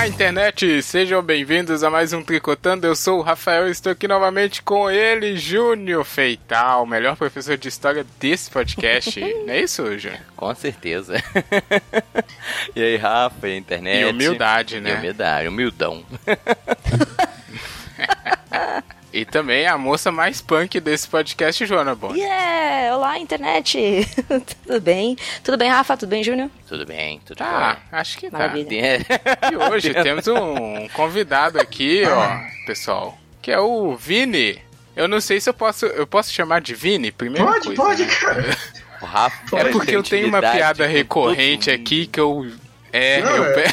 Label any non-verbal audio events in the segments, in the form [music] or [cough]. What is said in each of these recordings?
Olá, internet! Sejam bem-vindos a mais um Tricotando. Eu sou o Rafael e estou aqui novamente com ele, Júnior Feital, o melhor professor de história desse podcast. [laughs] Não é isso, Júnior? Com certeza. [laughs] e aí, Rafa, e internet? E humildade, né? E humildade, humildão. [laughs] E também a moça mais punk desse podcast, Joana Bom. Yeah! Olá, internet! [laughs] tudo bem? Tudo bem, Rafa? Tudo bem, Júnior? Tudo bem, tudo tá, bem. acho que Maravilha. tá. [laughs] E hoje temos um convidado aqui, ó, pessoal, que é o Vini. Eu não sei se eu posso, eu posso chamar de Vini primeiro. Pode, coisa, pode, né? cara. O Rafa É porque eu tenho uma piada recorrente aqui que eu é, Não, eu, é. pe-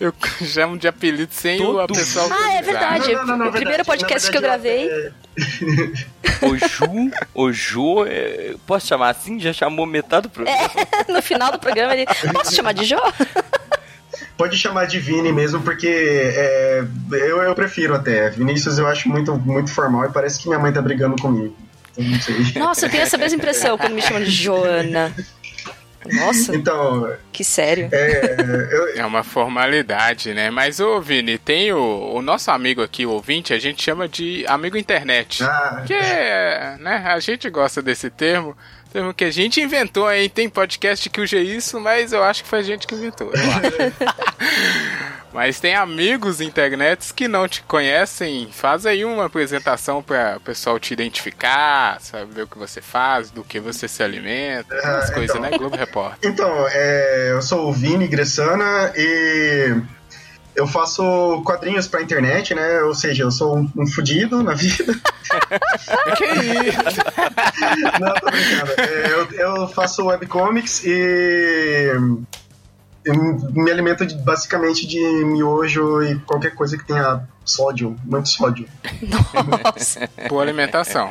[laughs] eu chamo de apelido sem o a Todo pessoa Ah, é verdade. Não, não, não, o primeiro verdade, podcast na que eu gravei. verdade, [laughs] O Ju, o Ju, é, posso chamar assim? Já chamou metade do programa. [laughs] no final do programa ele. Posso chamar de Jô? é, pode chamar de Vini mesmo, porque é, eu, eu prefiro até. Vinícius eu acho muito, muito formal e parece que minha mãe tá brigando comigo. Então, não sei. Nossa, eu tenho essa mesma impressão quando me chamam de Joana. Nossa, Então, que sério. é, eu, É uma formalidade, né? Mas, ô Vini, tem o, o nosso amigo aqui, o ouvinte, a gente chama de amigo internet. ah, Que é, né? A gente gosta desse termo. Termo que a gente inventou, hein? Tem podcast que usa isso, mas eu acho que foi a gente que inventou. eu [laughs] acho. mas tem amigos internets que não te conhecem. Faz aí uma apresentação para o pessoal te identificar, saber o que você faz, do que você se alimenta, essas Ah, coisas, então. né? Globo Repórter. então é, eu sou o Vini Gressana e eu faço quadrinhos pra internet, né? Ou seja, eu sou um, um fudido na vida. [laughs] que isso? [laughs] Não, tô brincando. É, eu, eu faço webcomics e eu me alimento de- basicamente de miojo e qualquer coisa que tenha sódio, muito sódio. Nossa. [laughs] Boa alimentação.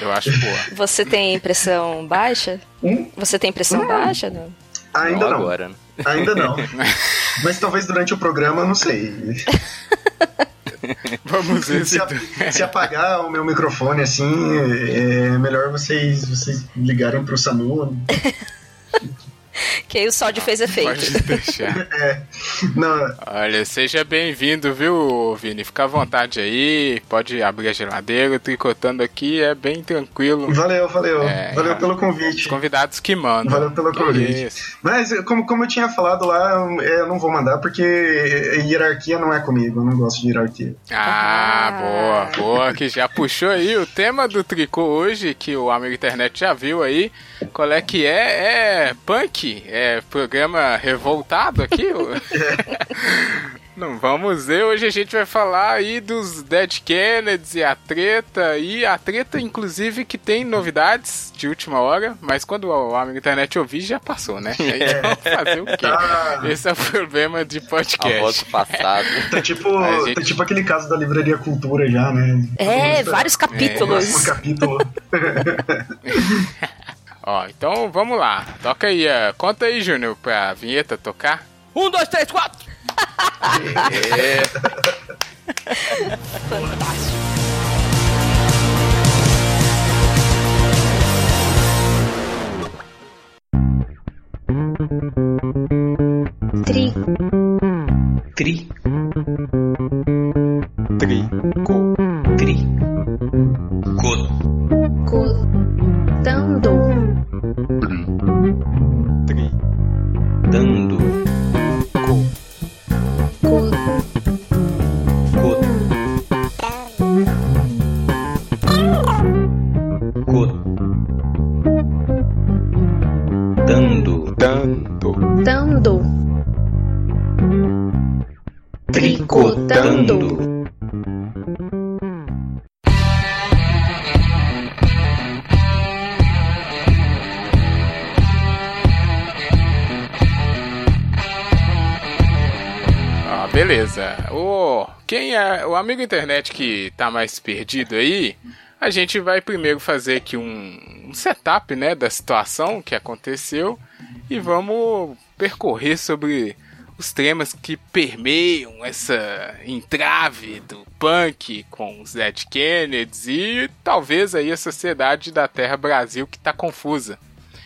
Eu acho boa. Você tem pressão baixa? Hum? Você tem pressão baixa? Não. Ainda não, agora. né? ainda não. Mas talvez durante o programa, não sei. [laughs] Vamos ver se. Se apagar o meu microfone assim, é melhor vocês, vocês ligarem pro SAMU. [laughs] Que aí o sódio fez efeito. Pode deixar. [laughs] Não, Olha, seja bem-vindo, viu, Vini? Fica à vontade aí, pode abrir a geladeira, tricotando aqui é bem tranquilo. valeu, valeu. É, valeu pelo Os convite. convidados que mandam. Valeu pelo convite. isso. Mas, como, como eu tinha falado lá, eu, eu não vou mandar porque hierarquia não é comigo, eu não gosto de hierarquia. Ah, Ah. boa, boa, que já puxou aí o tema do tricô hoje, que o amigo internet já viu aí. Qual é que é? É punk? É programa revoltado aqui? [laughs] [laughs] Não, vamos ver. Hoje a gente vai falar aí dos Dead Kennedys e a treta. E a treta, inclusive, que tem novidades de última hora. Mas quando o amigo internet ouvir, já passou, né? Aí vamos fazer o quê? Tá, Esse é o problema de A voz podcast. do passado. [laughs] tá tipo, A gente- tá tipo aquele caso da Livraria Cultura já, né? É, vários capítulos. próximo capítulo. Ó, então vamos lá. Toca aí, eh, conta aí, Júnior, pra vinheta tocar. Um, dois, três, quatro! É, Fantástico. Tri, Tri. Tri. Co. co, dando, Dando. Dando. tricotando, Ó, beleza. O, quem é o amigo internet que tá mais perdido aí, a gente vai primeiro fazer aqui um, um setup, né, da situação que aconteceu e vamos percorrer sobre os temas que permeiam essa entrave do punk com os Dead Kennedys e talvez aí a sociedade da Terra Brasil que tá confusa.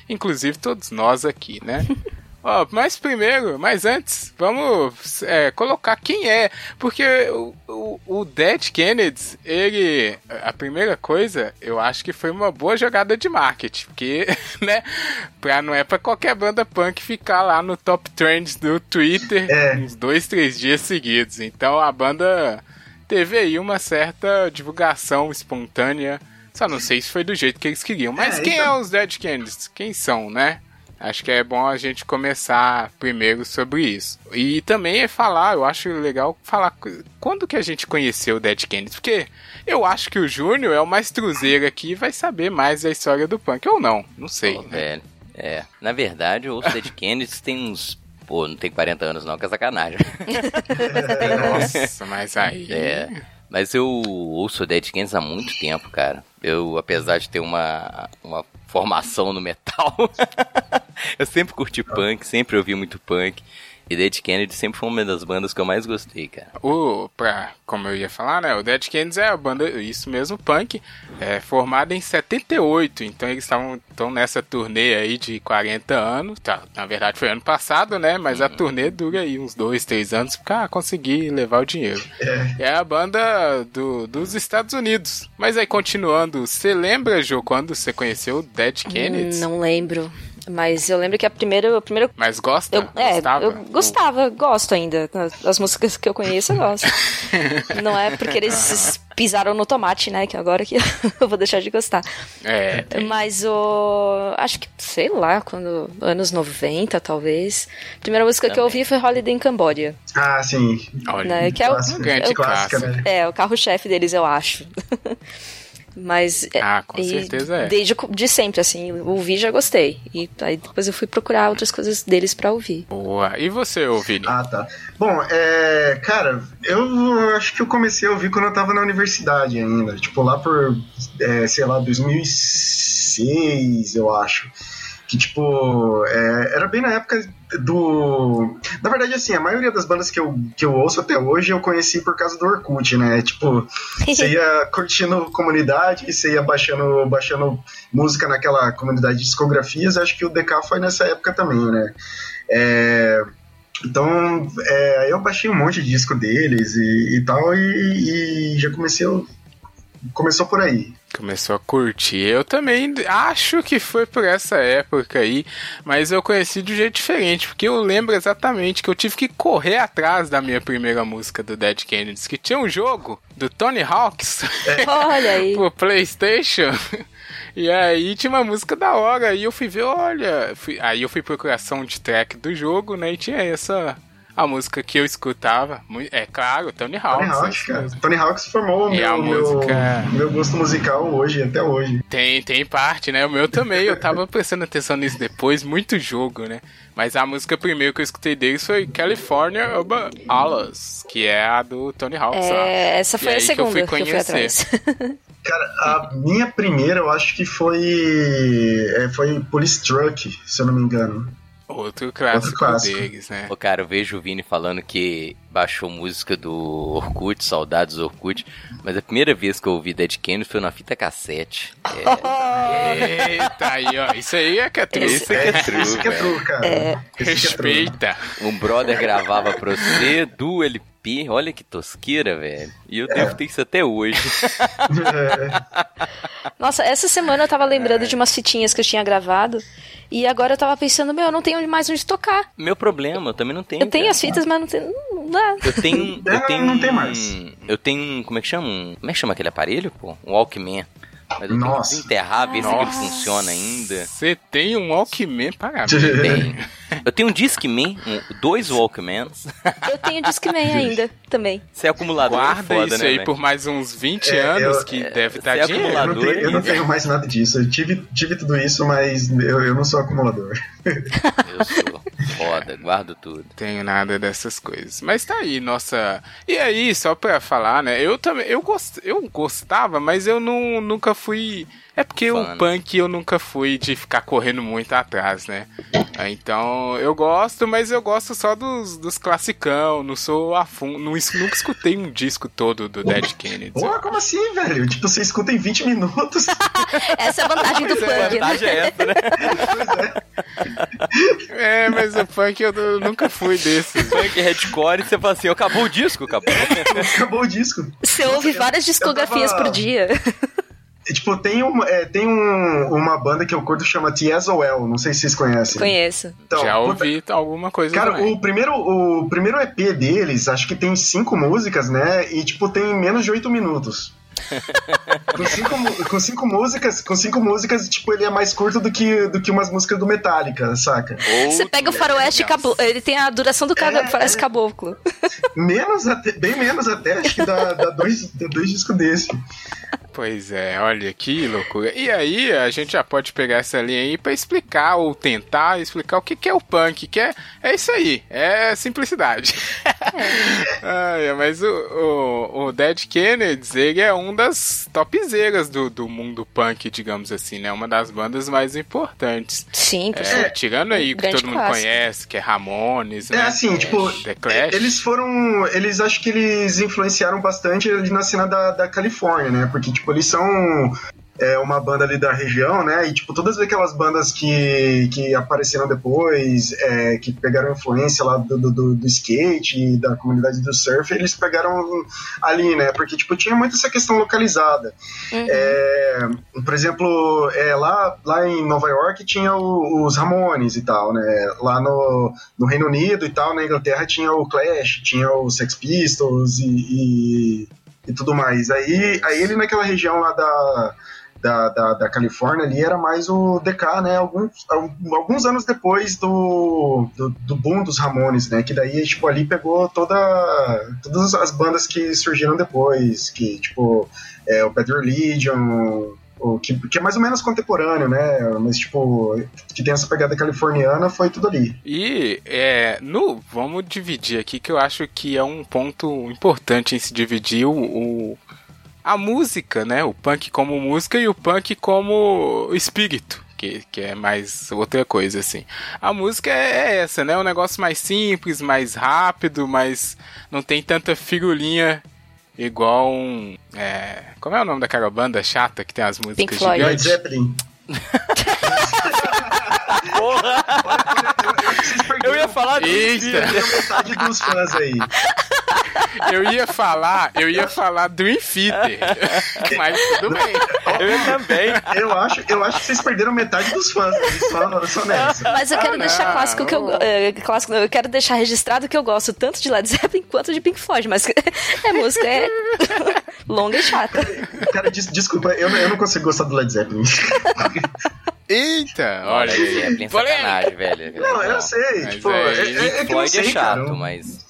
Inclusive todos nós aqui, né? [laughs] Ó, mas primeiro, mas antes, vamos é, colocar quem é. Porque o, o, o Dead Kennedys, ele. A primeira coisa, eu acho que foi uma boa jogada de marketing. Porque, [laughs] né? Pra, não é pra qualquer banda punk ficar lá no top trends do Twitter É. uns dois, três dias seguidos. Então a banda teve aí uma certa divulgação espontânea. Só não sei se foi do jeito que eles queriam. Mas É, quem então- é os Dead Kennedys? Quem são, né? Acho que é bom a gente começar primeiro sobre isso. E também é falar, eu acho legal falar quando que a gente conheceu o Dead Kennedys. Porque eu acho que o Júnior é o mais truzeiro aqui e vai saber mais da história do punk. Ou não, não sei. Pô, né? velho. É, na verdade, o Dead Kennedys tem uns. Pô, não tem 40 anos não, que é sacanagem. [laughs] Nossa, mas aí. É. Mas eu ouço o Dead Kennedys há muito tempo, cara. Eu, apesar de ter uma, uma formação no metal, [laughs] eu sempre curti punk, sempre ouvi muito punk. E Dead Kennedy sempre foi uma das bandas que eu mais gostei, cara. O, pra, como eu ia falar, né? O Dead Kennedys é a banda, isso mesmo, punk, é, formada em 78. Então eles estavam tão nessa turnê aí de 40 anos. Tá, na verdade foi ano passado, né? Mas a turnê dura aí uns 2, 3 anos pra conseguir levar o dinheiro. É, a banda do, dos Estados Unidos. Mas aí continuando, você lembra, Jô, quando você conheceu o Dead Kennedys? Hum, Não lembro. Mas eu lembro que a primeira. A primeira Mas gosta? eu, é, Gostava? eu gostava, gosto ainda. As, as músicas que eu conheço, eu gosto. [laughs] Não é porque eles pisaram no tomate, né? Que agora que [laughs] eu vou deixar de gostar. É, Mas o. Acho que, sei lá, quando. Anos 90, talvez. A primeira música que eu ouvi foi Holiday in Cambodia. Ah, sim. olha, Né, que é o- clássica, clássico. né? É, o carro-chefe deles, eu acho. [laughs] Mas. é, Ah, com certeza é. Desde de sempre, assim, ouvi já gostei. E aí depois eu fui procurar outras coisas deles pra ouvir. Boa. E você, Vini? Ah, tá. Bom, é. Cara, eu acho que eu comecei a ouvir quando eu tava na universidade ainda. Tipo, lá por, é, sei lá, 2006, eu acho. Que, tipo, é, era bem na época do. Na verdade, assim, a maioria das bandas que eu, que eu ouço até hoje eu conheci por causa do Orkut, né? Tipo, [laughs] você ia curtindo comunidade, você ia baixando, baixando música naquela comunidade de discografias. Acho que o DK foi nessa época também, né? É, então, é, aí eu baixei um monte de disco deles e, e tal, e, e já comecei. Começou por aí. Começou a curtir. Eu também acho que foi por essa época aí, mas eu conheci de um jeito diferente, porque eu lembro exatamente que eu tive que correr atrás da minha primeira música do Dead Kennedys, que tinha um jogo do Tony Hawks [laughs] Olha aí. pro PlayStation. E aí tinha uma música da hora, e eu fui ver, olha, fui- aí eu fui procurar soundtrack do jogo, né, e tinha essa a música que eu escutava, é claro, Tony Hawks. Tony Hawks, cara. Tony Hawks formou o E a meu, meu, música- meu gosto musical hoje, até hoje. Tem, tem parte, né? O meu também, eu tava [laughs] prestando atenção nisso depois, muito jogo, né? Mas a música primeiro que eu escutei deles foi California Urban Alice, que é a do Tony Hawks. lá. É, essa E foi a aí que eu segunda fui que eu fui conhecer. atrás. [laughs] Cara, a minha primeira eu acho que foi. é, foi Police Truck, se eu não me engano. Outro clássico, Outro clássico. deles, né? Ô, cara, eu vejo o Vini falando que baixou música do Orkut, saudades do Orkut, mas a primeira vez que eu ouvi Dead Kennedy foi na fita cassete. É, [laughs] Eita, aí, ó. Isso aí é que é true. Isso é que é true, Isso que é true, cara. É true. Respeita. Um brother gravava pra você do LP, olha que tosqueira, velho. E eu devo ter isso até hoje. [laughs] Nossa, essa semana eu tava lembrando de umas fitinhas que eu tinha gravado. E agora eu tava pensando, meu, eu não tenho mais onde tocar. Meu problema, eu também não tenho. Eu tenho cara. as fitas, mas não tenho. Não dá. Eu tenho. Eu Não, [laughs] tenho não tem um- mais. Eu tenho um. Como é que chama? Como é que chama aquele aparelho, pô? Um Walkman. Mas eu tenho Nossa. que desenterrar, ver se ele Nossa. funciona ainda. Você tem um Walkman, parabéns. Tem. Eu tenho um Discman, um- dois Walkmans. Eu tenho Discman ainda também. Você é acumulador Guarda foda, isso né, aí velho? por mais uns 20 É, anos eu- que é, deve estar é dinheiro. Eu não, acumulador tenho, eu não tenho mais nada disso. Eu tive, tive tudo isso, mas eu, eu não sou acumulador. Eu sou foda, guardo tudo. tenho nada dessas coisas. Mas tá aí, nossa. E aí, só pra falar, né? Eu também. Eu, gost... eu gostava, mas eu não, nunca fui. É porque Fã, o né? punk eu nunca fui de ficar correndo muito atrás, né? Então eu gosto, mas eu gosto só dos, dos classicão. Não sou a fundo. Não, nunca escutei um disco todo do Dead Kennedy. Pô, como assim, velho? Tipo, você escuta em 20 minutos. [laughs] Essa é a vantagem do Pois é, a punk. né? vantagem é essa, né? [laughs] pois é. [laughs] É, mas o punk eu, eu nunca fui desse. Punk hardcore, você fala assim, acabou o disco, acabou. [laughs] Acabou o disco. Você ouve várias discografias tava- por dia. E, tipo, tem, uma, é, tem um- uma banda que eu curto chama TSOL, não sei se vocês conhecem. Conheço. Então, Já puta, ouvi alguma coisa Cara, também. o primeiro, o primeiro EP deles, acho que tem cinco músicas, né? E, tipo, tem menos de oito minutos. Com, cinco, com cinco músicas, com cinco músicas, tipo, ele é mais curto do que, do que umas músicas do Metallica, saca? Você pega o faroeste caboclo. Ele tem a duração do cabo- É. faroeste caboclo. [laughs] Menos até, bem menos até, acho que dá, dá dois, dá dois discos desse. Pois é, olha que loucura. E aí, a gente já pode pegar essa linha aí pra explicar ou tentar explicar o que, que é o punk, que é, é isso aí, é simplicidade. [laughs] Ai, mas o, o, o Dead Kennedys, ele é um das topzeiras do, do mundo punk, digamos assim, né? Uma das bandas mais importantes. Sim, por É, tirando aí o que todo mundo clássico. conhece, que é Ramones, É né? assim, tipo, The Clash. eles foram. Eles acho que eles influenciaram bastante ali na cena da, da Califórnia, né? Porque, tipo, eles são é, uma banda ali da região, né? E, tipo, todas aquelas bandas que, que apareceram depois, é, que pegaram influência lá do, do, do- skate da comunidade do surf, eles pegaram ali, né? Porque, tipo, tinha muito essa questão localizada. É, por exemplo, é, lá, lá em Nova York tinha o- os Ramones e tal, né? Lá no, no Reino Unido e tal, na Inglaterra tinha o Clash, tinha os Sex Pistols e, e, e tudo mais. Aí, aí ele naquela região lá da, da, da, da Califórnia ali era mais o DK, né? Alguns, alguns anos depois do, do, do boom dos Ramones, né? Que daí, tipo, ali pegou toda, todas as bandas que surgiram depois, que, tipo, é, o Bad Religion, o que, que é mais ou menos contemporâneo, né? Mas, tipo, que tem essa pegada californiana, foi tudo ali. E é, no, vamos dividir aqui que eu acho que é um ponto importante em se dividir o, o- a música, né? O punk como música e o punk como espírito. Que, que é mais outra coisa, assim. A música é, é essa, né? É um negócio mais simples, mais rápido, mas não tem tanta figurinha igual um. é, como é o nome daquela banda chata que tem as músicas Pink Floyd. Led gigantes? Zeppelin. Porra! Eu ia falar do Eita! Perderam metade dos fãs aí. Eu ia falar, eu ia falar Dream Theater. [laughs] Mas tudo bem. Eu também. Eu acho, eu acho que vocês perderam metade dos fãs só, só nessa. Mas eu quero Ah, deixar não. clássico que eu é, clássico, não, eu quero deixar registrado que eu gosto tanto de Led Zeppelin quanto de Pink Floyd, mas [laughs] é música é [laughs] longa e chata. Cara, des- desculpa, eu, não- eu não consigo gostar do Led Zeppelin. Eita, olha Led aí. Zeppelin, Polêmica. sacanagem, velho. Não, eu sei, Mas tipo, aí, é, é, é que eu não Floyd sei, é chato, cara. mas.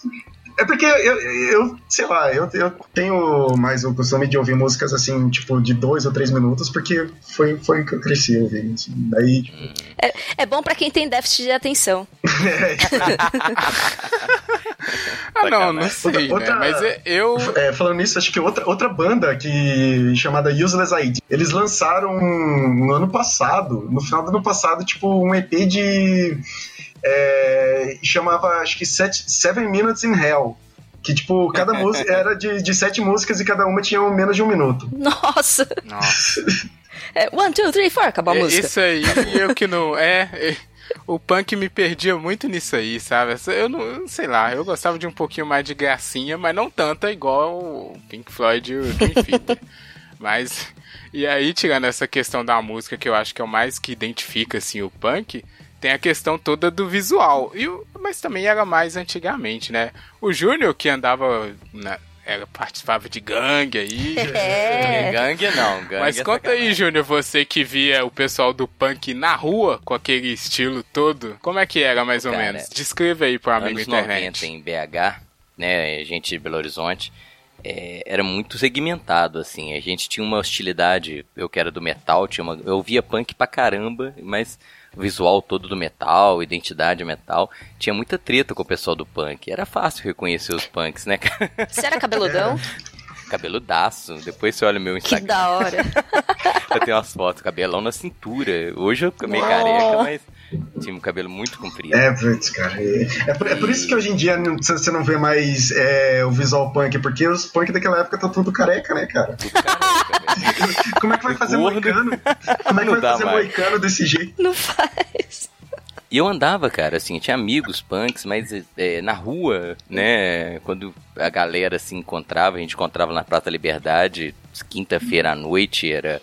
É porque eu, eu sei lá, eu, eu tenho mais o costume de ouvir músicas assim, tipo, de dois ou três minutos, porque foi, foi que eu cresci ouvindo. Assim. Daí, tipo, É, é bom pra quem tem déficit de atenção. [laughs] Ah, não, não sei, Outra- né? Mas é- eu. É, falando nisso, acho que outra, outra banda que chamada Useless ID, eles lançaram no ano passado, no final do ano passado, tipo, um EP de. É, chamava, acho que Set, Seven Minutes in Hell. Que, tipo, cada [laughs] música era de, de sete músicas e cada uma tinha menos de um minuto. Nossa! Nossa. [laughs] É, one, two, three, four, acabou a É, música. Isso aí, eu que não. É. é, O punk me perdia muito nisso aí, sabe? Eu não eu não sei lá, eu gostava de um pouquinho mais de gracinha, mas não tanta igual o Pink Floyd e o Dream [laughs] Theater. Mas. E aí, tirando essa questão da música, que eu acho que é o mais que identifica assim, o punk, tem a questão toda do visual. E o, mas também era mais antigamente, né? O Júnior, que andava. Na, era, participava de gangue aí. [laughs] É. Gangue não, gangue Mas é conta aí, sacanagem. Júnior, você que via o pessoal do punk na rua com aquele estilo todo, como é que era mais ou Cara, menos? Descreva aí pro amigo anos internet. 90 em BH, né, gente de Belo Horizonte, é, era muito segmentado, assim, a gente tinha uma hostilidade, eu que era do metal, tinha uma, eu via punk pra caramba, mas visual todo do metal, identidade metal, tinha muita treta com o pessoal do punk, era fácil reconhecer os punks, né, cara? Você era cabeludão? [laughs] cabeludaço, depois você olha o meu Que Instagram, da hora. [laughs] eu tenho umas fotos, cabelão na cintura, hoje eu meio careca, mas tinha um cabelo muito comprido. É, putz, cara. É, é por, é por isso que hoje em dia você não vê mais é, o visual punk, porque os punk daquela época tá tudo careca, né, cara? Tudo careca, velho. [laughs] Como é que vai fazer Gordo. moicano? Como é que Não vai fazer mais. moicano desse jeito? Não faz. E eu andava, cara, assim, tinha amigos punks, mas é, na rua, né, quando a galera se encontrava, a gente encontrava na Praça da Liberdade, quinta-feira à noite, era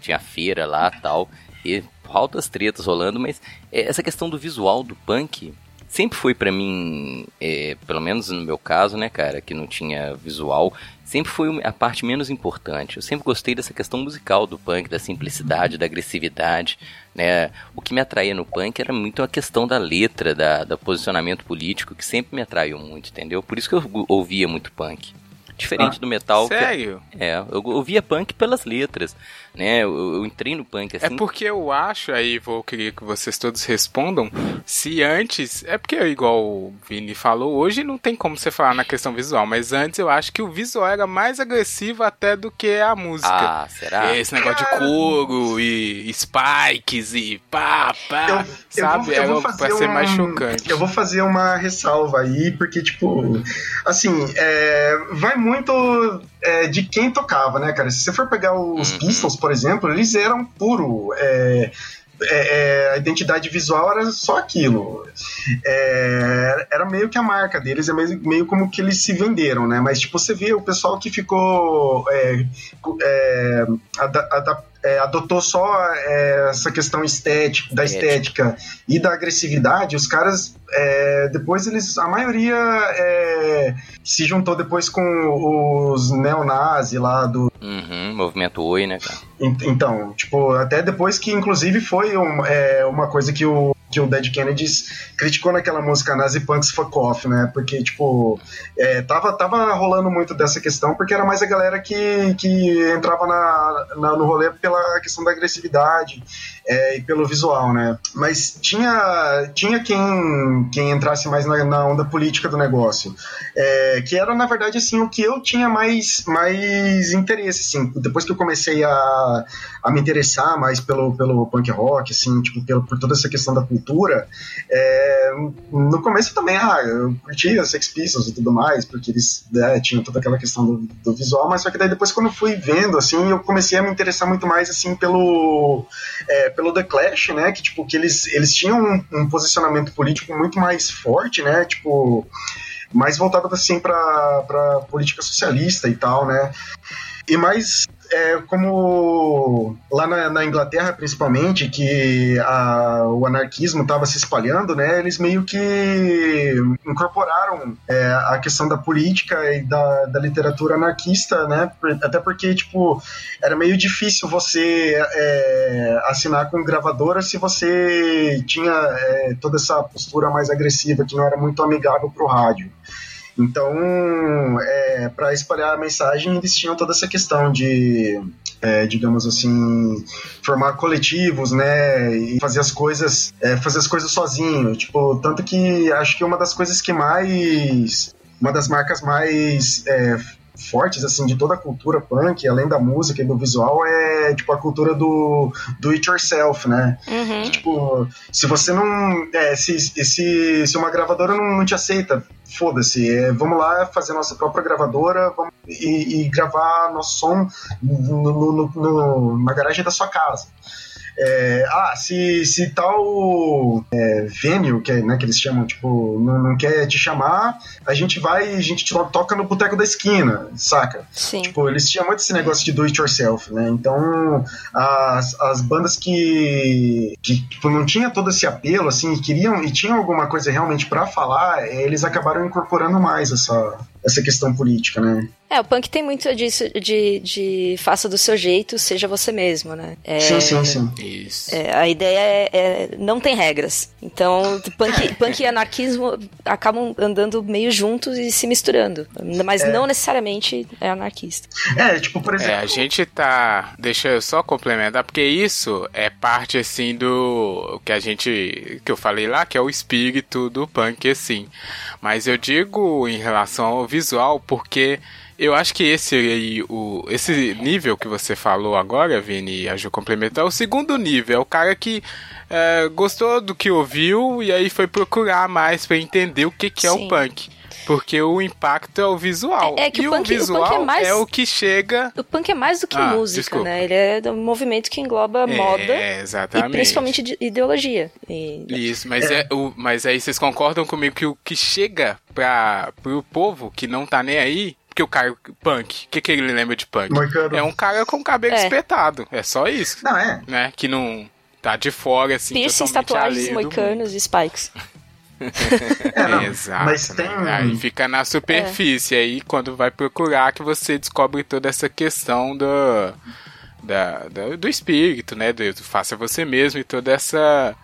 tinha feira lá tal, e altas tretas rolando, mas essa questão do visual do punk sempre foi para mim, é, pelo menos no meu caso, né, cara, que não tinha visual, sempre foi a parte menos importante. Eu sempre gostei dessa questão musical do punk, da simplicidade, da agressividade, né? O que me atraía no punk era muito a questão da letra, da, do posicionamento político, que sempre me atraiu muito, entendeu? Por isso que eu ouvia muito punk. Diferente Ah, do metal. que- Sério? é, eu ouvia punk pelas letras, né? Eu, eu entrei no punk assim. É porque eu acho, aí vou querer que vocês todos respondam, se antes, é porque igual o Vini falou, hoje não tem como você falar na questão visual, mas antes eu acho que o visual era mais agressivo até do que a música. Ah, será? Esse negócio de couro e spikes e pá, pá, Eu- eu sabe? vou- eu era vou pra fazer ser mais um- chocante. Eu vou fazer uma ressalva aí, porque, tipo, assim, é, vai muito é, de quem tocava, né, cara? Se você for pegar os Uhum. Pistols, por exemplo, eles eram puro. é, é, é, a identidade visual era só aquilo. É, era meio que a marca deles, é meio, meio como que eles se venderam, né? Mas, tipo, você vê o pessoal que ficou. é, é, ada- é, adotou só é, essa questão estética, da estética e da agressividade, os caras é, depois eles, a maioria é, se juntou depois com os neonazis lá do Uhum, movimento Oi, né, cara? en- então, tipo, até depois que inclusive foi um- é, uma coisa que o que o Dead Kennedys criticou naquela música Nazi Punks Fuck Off, né? Porque, tipo, é, tava, tava rolando muito dessa questão, porque era mais a galera que, que entrava na, na- no rolê pela questão da agressividade é, e pelo visual, né? Mas tinha, tinha quem, quem entrasse mais na, na onda política do negócio. É, que era, na verdade, assim, o que eu tinha mais, mais interesse, assim. Depois que eu comecei a, a me interessar mais pelo, pelo punk rock, assim, tipo, pelo, por toda essa questão da cultura, é, no começo também, ah, eu curtia Sex Pistols e tudo mais, porque eles né, tinham toda aquela questão do, do visual, mas só que daí depois quando eu fui vendo, assim, eu comecei a me interessar muito mais, assim, pelo, é, pelo The Clash, né, que, tipo, que eles, eles tinham um, um posicionamento político muito mais forte, né, tipo, mais voltado, assim, pra política socialista e tal, né, e mais é, como lá na, na Inglaterra, principalmente, que a- o anarquismo estava se espalhando, né? Eles meio que incorporaram é, a questão da política e da, da literatura anarquista, né? Até porque, tipo, era meio difícil você é, assinar com gravadora se você tinha é, toda essa postura mais agressiva que não era muito amigável para o rádio. Então, é, para espalhar a mensagem, eles tinham toda essa questão de, é, digamos assim, formar coletivos, né, e fazer as coisas, é, fazer as coisas sozinho. Tipo, tanto que acho que uma das coisas que mais, uma das marcas mais é, fortes assim de toda a cultura punk, além da música e do visual, é tipo a cultura do do it yourself, né? Uhum. Que, tipo, se você não. É, se, se, se uma gravadora não, não te aceita, foda-se. é, vamos lá fazer nossa própria gravadora vamos, e, e gravar nosso som no, no- no- no- na garagem da sua casa. É, ah, se, se tal é, venue, que, é, né, que eles chamam, tipo, não, não quer te chamar, a gente vai, a gente to- toca no boteco da esquina, saca? Sim. Tipo, eles tinham muito esse negócio de do it yourself, né? Então, as, as bandas que, que tipo, não tinha todo esse apelo, assim, e queriam e tinham alguma coisa realmente pra falar, eh, eles acabaram incorporando mais essa, essa questão política, né? É, o punk tem muito disso de, de faça do seu jeito, seja você mesmo, né? É, Sim, sim, sim. Isso. é, a ideia é, é não tem regras. Então, punk, [laughs] punk e anarquismo acabam andando meio juntos e se misturando. Mas não necessariamente é anarquista. É, tipo, por exemplo. É, a gente tá. Deixa eu só complementar, porque isso é parte assim do que a gente. que eu falei lá, que é o espírito do punk, assim. Mas eu digo em relação ao visual, porque eu acho que esse aí, o, esse nível que você falou agora, Vini, e a Ju complementar, é o segundo nível. É o cara que é, gostou do que ouviu e aí foi procurar mais pra entender o que, que é Sim. o punk. Porque o impacto é o visual. É- é que e o punk- o punk visual é mais- o que chega. O punk é mais do que Ah, música, desculpa. né? Ele é um movimento que engloba moda É, e exatamente. principalmente de ideologia. E- Isso, mas, é. o, mas aí vocês concordam comigo que o que chega pra, pro povo que não tá nem aí. Porque o cara, punk, o que, que ele lembra de punk? Moicano. É um cara com cabelo É. espetado. É só isso. Não, é. Né? Que não tá de fora, assim, Piercings, tatuagens, moicanos e spikes. [laughs] [laughs] É, não. Exato. Mas né? tem. Aí fica na superfície. Aí quando vai procurar que você descobre toda essa questão do, da, da- do espírito, né? Do, do faça você mesmo e toda essa.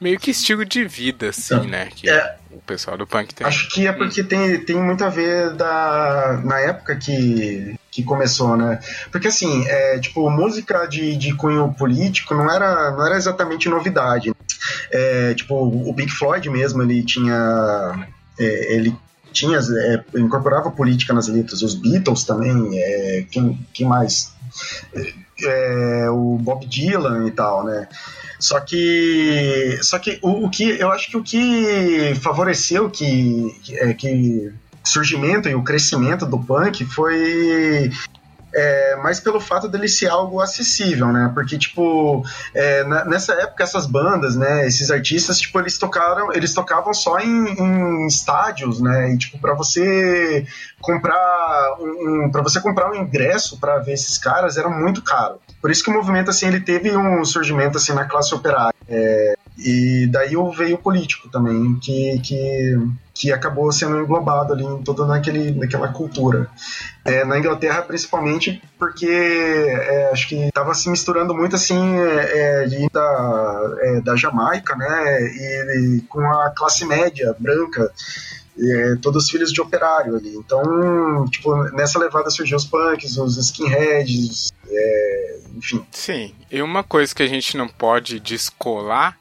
Meio que estilo de vida, assim, Então, né? Que é. o pessoal do punk tem. Acho que é porque tem, tem muito a ver da, na época que, que começou, né? Porque assim, é, tipo, música de, de cunho político não era, não era exatamente novidade. É, tipo, o Pink Floyd mesmo, ele tinha. é, ele tinha. é, incorporava política nas letras. Os Beatles também. É, quem, quem mais? É, o Bob Dylan e tal, né? Só que, só que o, o que eu acho que o que favoreceu que, que, é, que surgimento e o crescimento do punk foi é, mais pelo fato dele ser algo acessível, né? Porque tipo é, nessa época essas bandas, né? Esses artistas, tipo eles tocaram, eles tocavam só em, em estádios, né? E tipo para você comprar um, para você comprar um ingresso para ver esses caras era muito caro. Por isso que o movimento assim ele teve um surgimento assim na classe operária. É, e daí veio o político também, que, que, que acabou sendo englobado ali em toda naquele, naquela cultura. É, na Inglaterra, principalmente, porque é, acho que estava se misturando muito assim é, de- da, é, da Jamaica, né? E, e com a classe média branca. é, todos filhos de operário ali. Então, tipo, nessa levada surgiu os punks, os skinheads, é, enfim. Sim, e uma coisa que a gente não pode descolar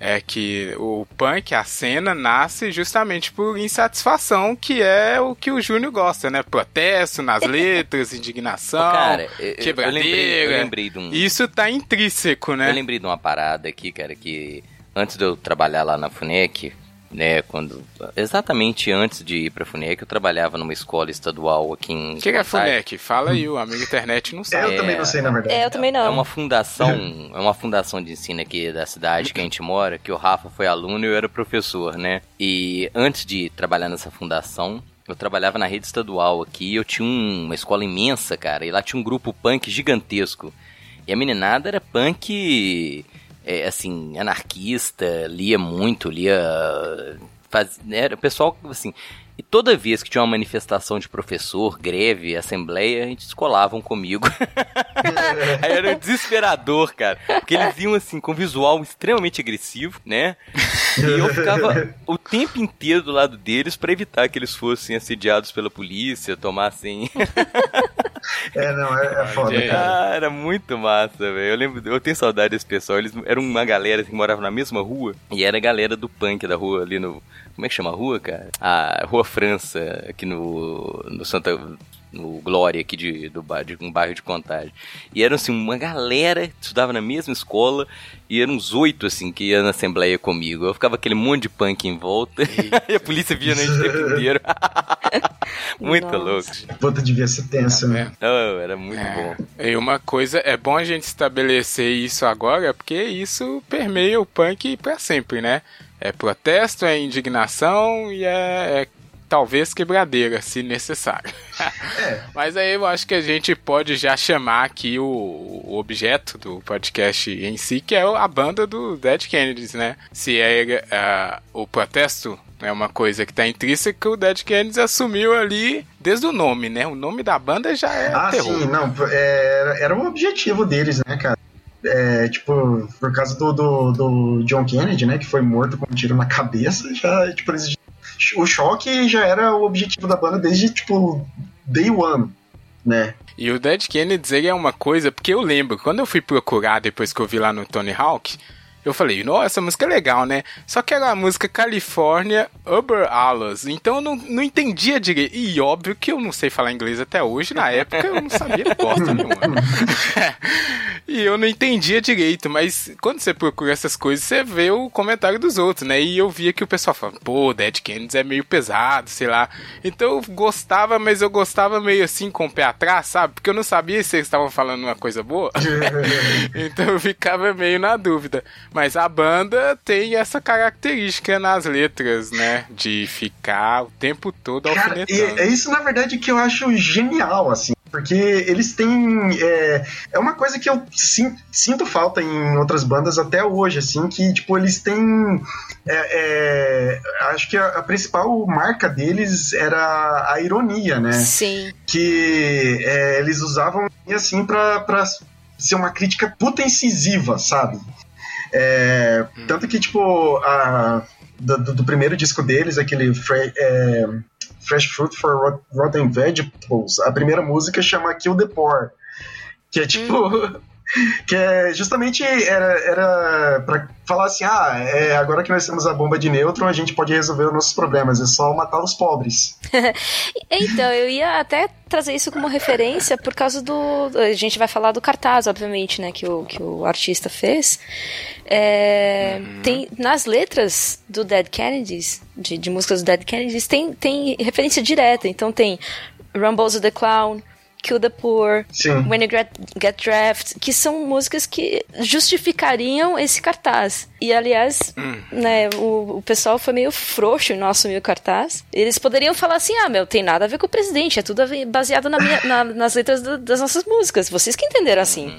é que o punk, a cena, nasce justamente por insatisfação, que é o que o Júnior gosta, né? Protesto nas [laughs] letras, indignação, cara, eu, eu- eu quebradeira. lembrei, eu lembrei de um. Isso tá intrínseco, né? Eu lembrei de uma parada aqui, cara, que antes de eu trabalhar lá na FUNEC, né, quando exatamente antes de ir pra FUNEC, eu trabalhava numa escola estadual aqui em O que, que é. FUNEC? Fala aí, o amigo internet não É, sabe. eu também não sei, na verdade. É, eu também não. É uma fundação, é uma fundação de ensino aqui da cidade que a gente mora, que o Rafa foi aluno e eu era professor, né? E antes de trabalhar nessa fundação, eu trabalhava na rede estadual aqui, eu tinha um- uma escola imensa, cara, e lá tinha um grupo punk gigantesco. E a meninada era punk, é, assim, anarquista, lia muito, lia. Faz, era o pessoal, assim. E toda vez que tinha uma manifestação de professor, greve, assembleia, a gente descolavam comigo. [laughs] Aí era desesperador, cara. Porque eles iam assim, com visual extremamente agressivo, né? E eu ficava o tempo inteiro do lado deles pra evitar que eles fossem assediados pela polícia, tomassem. [laughs] É, não, é, é foda, cara. Ah, era muito massa, velho. Eu lembro, eu tenho saudade desse pessoal. Eles eram uma galera assim, que morava na mesma rua. E era a galera do punk da rua ali no. Como é que chama a rua, cara? A Rua França, aqui no. no Santa. No Glória, aqui de, do, de um bairro de Contagem. E eram, assim, uma galera que estudava na mesma escola. E eram uns oito, assim, que ia na assembleia comigo. Eu ficava aquele monte de punk em volta. [laughs] e a polícia via a gente o tempo inteiro. [laughs] muito Nossa. louco. Puta, devia ser tenso, né? Oh, era muito É. bom. E uma coisa, é bom a gente estabelecer isso agora, porque isso permeia o punk pra sempre, né? É protesto, é indignação e é, é talvez quebradeira, se necessário. [laughs] Mas aí eu acho que a gente pode já chamar aqui o, o objeto do podcast em si, que é a banda do Dead Kennedys, né? Se é ah, o protesto é uma coisa que tá intrínseca, o Dead Kennedys assumiu ali desde o nome, né? O nome da banda já é Ah, terror. sim, não, é, era, era o objetivo deles, né, cara? É, tipo, por causa do, do, do John Kennedy, né, que foi morto com um tiro na cabeça, já, tipo, eles, o choque já era o objetivo da banda desde, tipo, day one, né? E o Dead Kennedys ele é uma coisa, porque eu lembro, quando eu fui procurar depois que eu vi lá no Tony Hawk, eu falei, nossa, essa música é legal, né? Só que era a música California Uber Alles, então eu não, não entendia direito. E óbvio que eu não sei falar inglês até hoje, na época eu não sabia [laughs] bosta nenhuma. [laughs] E eu não entendia direito, mas quando você procura essas coisas, você vê o comentário dos outros, né? E eu via que o pessoal falava, pô, Dead Kennedys é meio pesado, sei lá. Então eu gostava, mas eu gostava meio assim com o pé atrás, sabe? Porque eu não sabia se eles estavam falando uma coisa boa. [laughs] então eu ficava meio na dúvida. Mas a banda tem essa característica nas letras, né? De ficar o tempo todo Cara, alfinetando. e é isso na verdade que eu acho genial, assim. Porque eles têm. É, é uma coisa que eu sim- sinto falta em outras bandas até hoje, assim, que, tipo, eles têm. é, é, acho que a, a principal marca deles era a ironia, né? Sim. Que é, eles usavam assim pra, pra ser uma crítica puta incisiva, sabe? É, Tanto que, tipo, a, do, do- primeiro disco deles, aquele Fre- é, Fresh Fruit for Rot- Rotten Vegetables, a primeira música chama Kill the Poor, que é tipo. [laughs] Que é justamente era, era pra falar assim: ah, é, agora que nós temos a bomba de nêutron, a gente pode resolver os nossos problemas, é só matar os pobres. [laughs] Então, eu ia até trazer isso como referência por causa do. A gente vai falar do cartaz, obviamente, né? Que o, que o artista fez. É, Tem nas letras do Dead Kennedys, de, de músicas do Dead Kennedys, tem, tem referência direta. Então tem Rumbles of the Clown. Kill the Poor, Sim. When You Get, Get Draft, que são músicas que justificariam esse cartaz. E, aliás, né, o, o pessoal foi meio frouxo em não assumir o cartaz. Eles poderiam falar assim, ah, meu, tem nada a ver com o presidente, é tudo baseado na minha- na- nas letras do- das nossas músicas. Vocês que entenderam assim.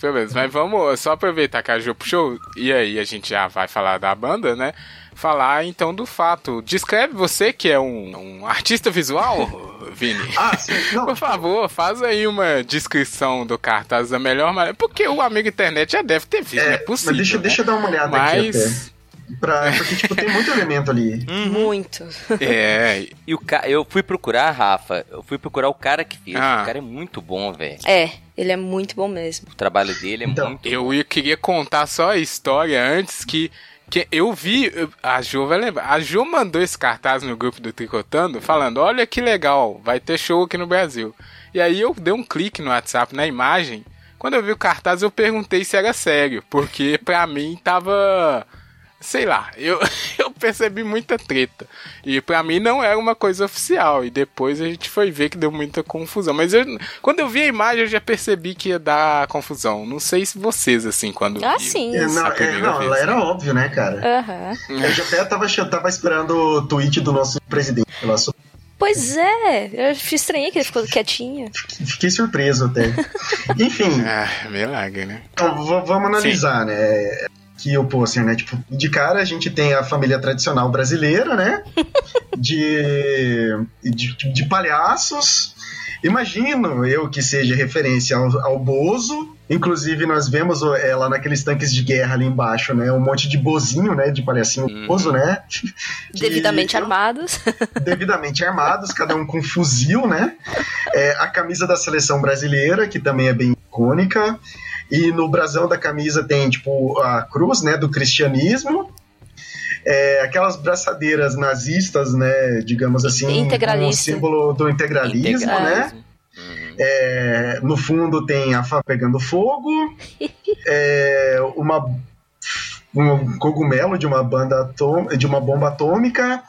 Beleza, mas vamos só aproveitar que a Ju puxou, e aí a gente já vai falar da banda, né? Falar então do fato. Descreve você que é um, um artista visual, Vini. [laughs] Ah, sim. Não, Por favor, faz aí uma descrição do cartaz da melhor maneira. Porque o amigo internet já deve ter visto, É, não é possível. mas deixa, né? deixa eu dar uma olhada aqui até. Mas. Pra, porque, tipo, tem muito elemento ali. [laughs] Muito. É, E o ca... eu fui procurar, Rafa, eu fui procurar o cara que fez. Ah. O cara é muito bom, velho. É, ele é muito bom mesmo. O trabalho dele é Então, muito eu ia- queria contar só a história antes que. Que eu vi, a Jo vai lembrar, a Jo mandou esse cartaz no grupo do Tricotando, falando, olha que legal, vai ter show aqui no Brasil. E aí eu dei um clique no WhatsApp, na imagem, quando eu vi o cartaz eu perguntei se era sério, porque pra mim tava, sei lá, eu, [laughs] eu percebi muita treta. E pra mim não era uma coisa oficial, e depois a gente foi ver que deu muita confusão. Mas eu, quando eu vi a imagem eu já percebi que ia dar confusão. Não sei se vocês, assim, quando Ah, viram. sim. É, não, é, não, vez. era óbvio, né, cara? Aham. Eu já até tava, tava esperando o tweet do nosso presidente. só Pois é, eu estranhei que ele ficou quietinho. Fiquei surpreso até. [laughs] Enfim, Ah, milagre, né? então, vamos analisar, né? Que o pôster, né? Tipo, de cara a gente tem a família tradicional brasileira, né? [laughs] De, de, de palhaços. Imagino eu que seja referência ao, ao Bozo. Inclusive, nós vemos o- é, lá naqueles tanques de guerra ali embaixo, né? Um monte de bozinho, né? De palhacinho Uhum. Bozo, né? Que- [laughs] Devidamente armados. [laughs] devidamente armados, cada um com fuzil, né? É, a camisa da seleção brasileira, que também é bem icônica. E no brasão da camisa tem, tipo, a cruz, né, do cristianismo. É, aquelas braçadeiras nazistas, né, digamos assim, um símbolo do integralismo, né? Integralismo. Uhum. É, no fundo tem a Fá pegando fogo, [laughs] é, uma um cogumelo de uma banda atô- de uma bomba atômica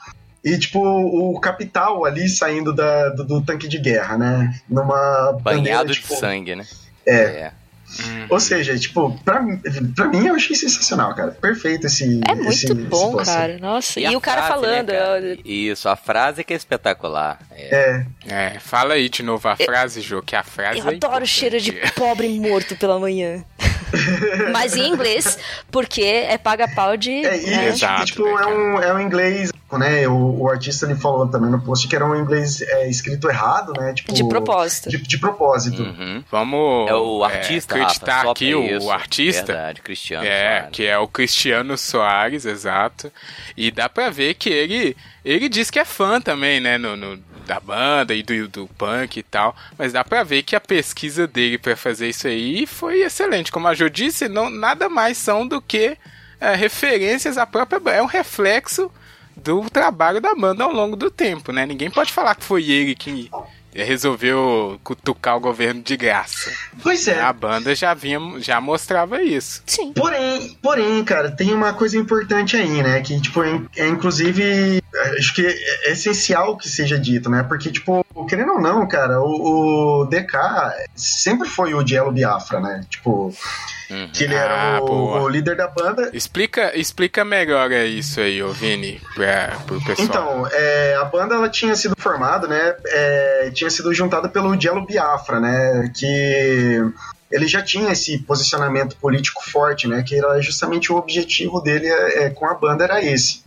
e tipo o capital ali saindo da- do, do tanque de guerra, né? Numa bandeira, Banhado de tipo, sangue, né? É. Hum. Ou seja, tipo, pra, mim- pra mim eu achei sensacional, cara. Perfeito esse. É muito esse- bom, esse cara. Nossa. E, a o cara frase, né, falando. cara? eu- Isso, a frase que é espetacular. É. É, É, fala aí de novo a frase, Jô, que a frase Eu é adoro o cheiro de pobre morto pela manhã. [laughs] [laughs] Mas em inglês, porque é paga-pau de. é, e, né? Exato, tipo, né, é, um, é um inglês, né? O, o artista ele falou também no post que era um inglês é, escrito errado, né? Tipo, De propósito. De, de propósito. Uhum. Vamos É o artista, acreditar Rafa, aqui o, isso. artista. Verdade, Cristiano. É, Soares. que é o Cristiano Soares, exato. E dá pra ver que ele ele diz que é fã também, né, no, no- da banda e do, do punk e tal. Mas dá pra ver que a pesquisa dele pra fazer isso aí foi excelente. Como a Jo disse, não, nada mais são do que é, referências à própria banda. É um reflexo do trabalho da banda ao longo do tempo, né? Ninguém pode falar que foi ele que resolveu cutucar o governo de graça. Pois é. A banda já vinha, já mostrava isso. Sim. Porém, porém, cara, tem uma coisa importante aí, né? Que, tipo, é, é inclusive, acho que é essencial que seja dito, né? Porque, tipo, querendo ou não, cara, o, o DK sempre foi o Dielo Biafra, né? Tipo, Uhum. que ele era Ah, o, o líder da banda. Explica, explica melhor isso aí, ô Vini, pra, pro pessoal. Então, é, a banda ela tinha sido formada, né? é, tinha sido juntada pelo Dielo Biafra, né? Que ele já tinha esse posicionamento político forte, né? Que era justamente o objetivo dele é, é, com a banda era esse.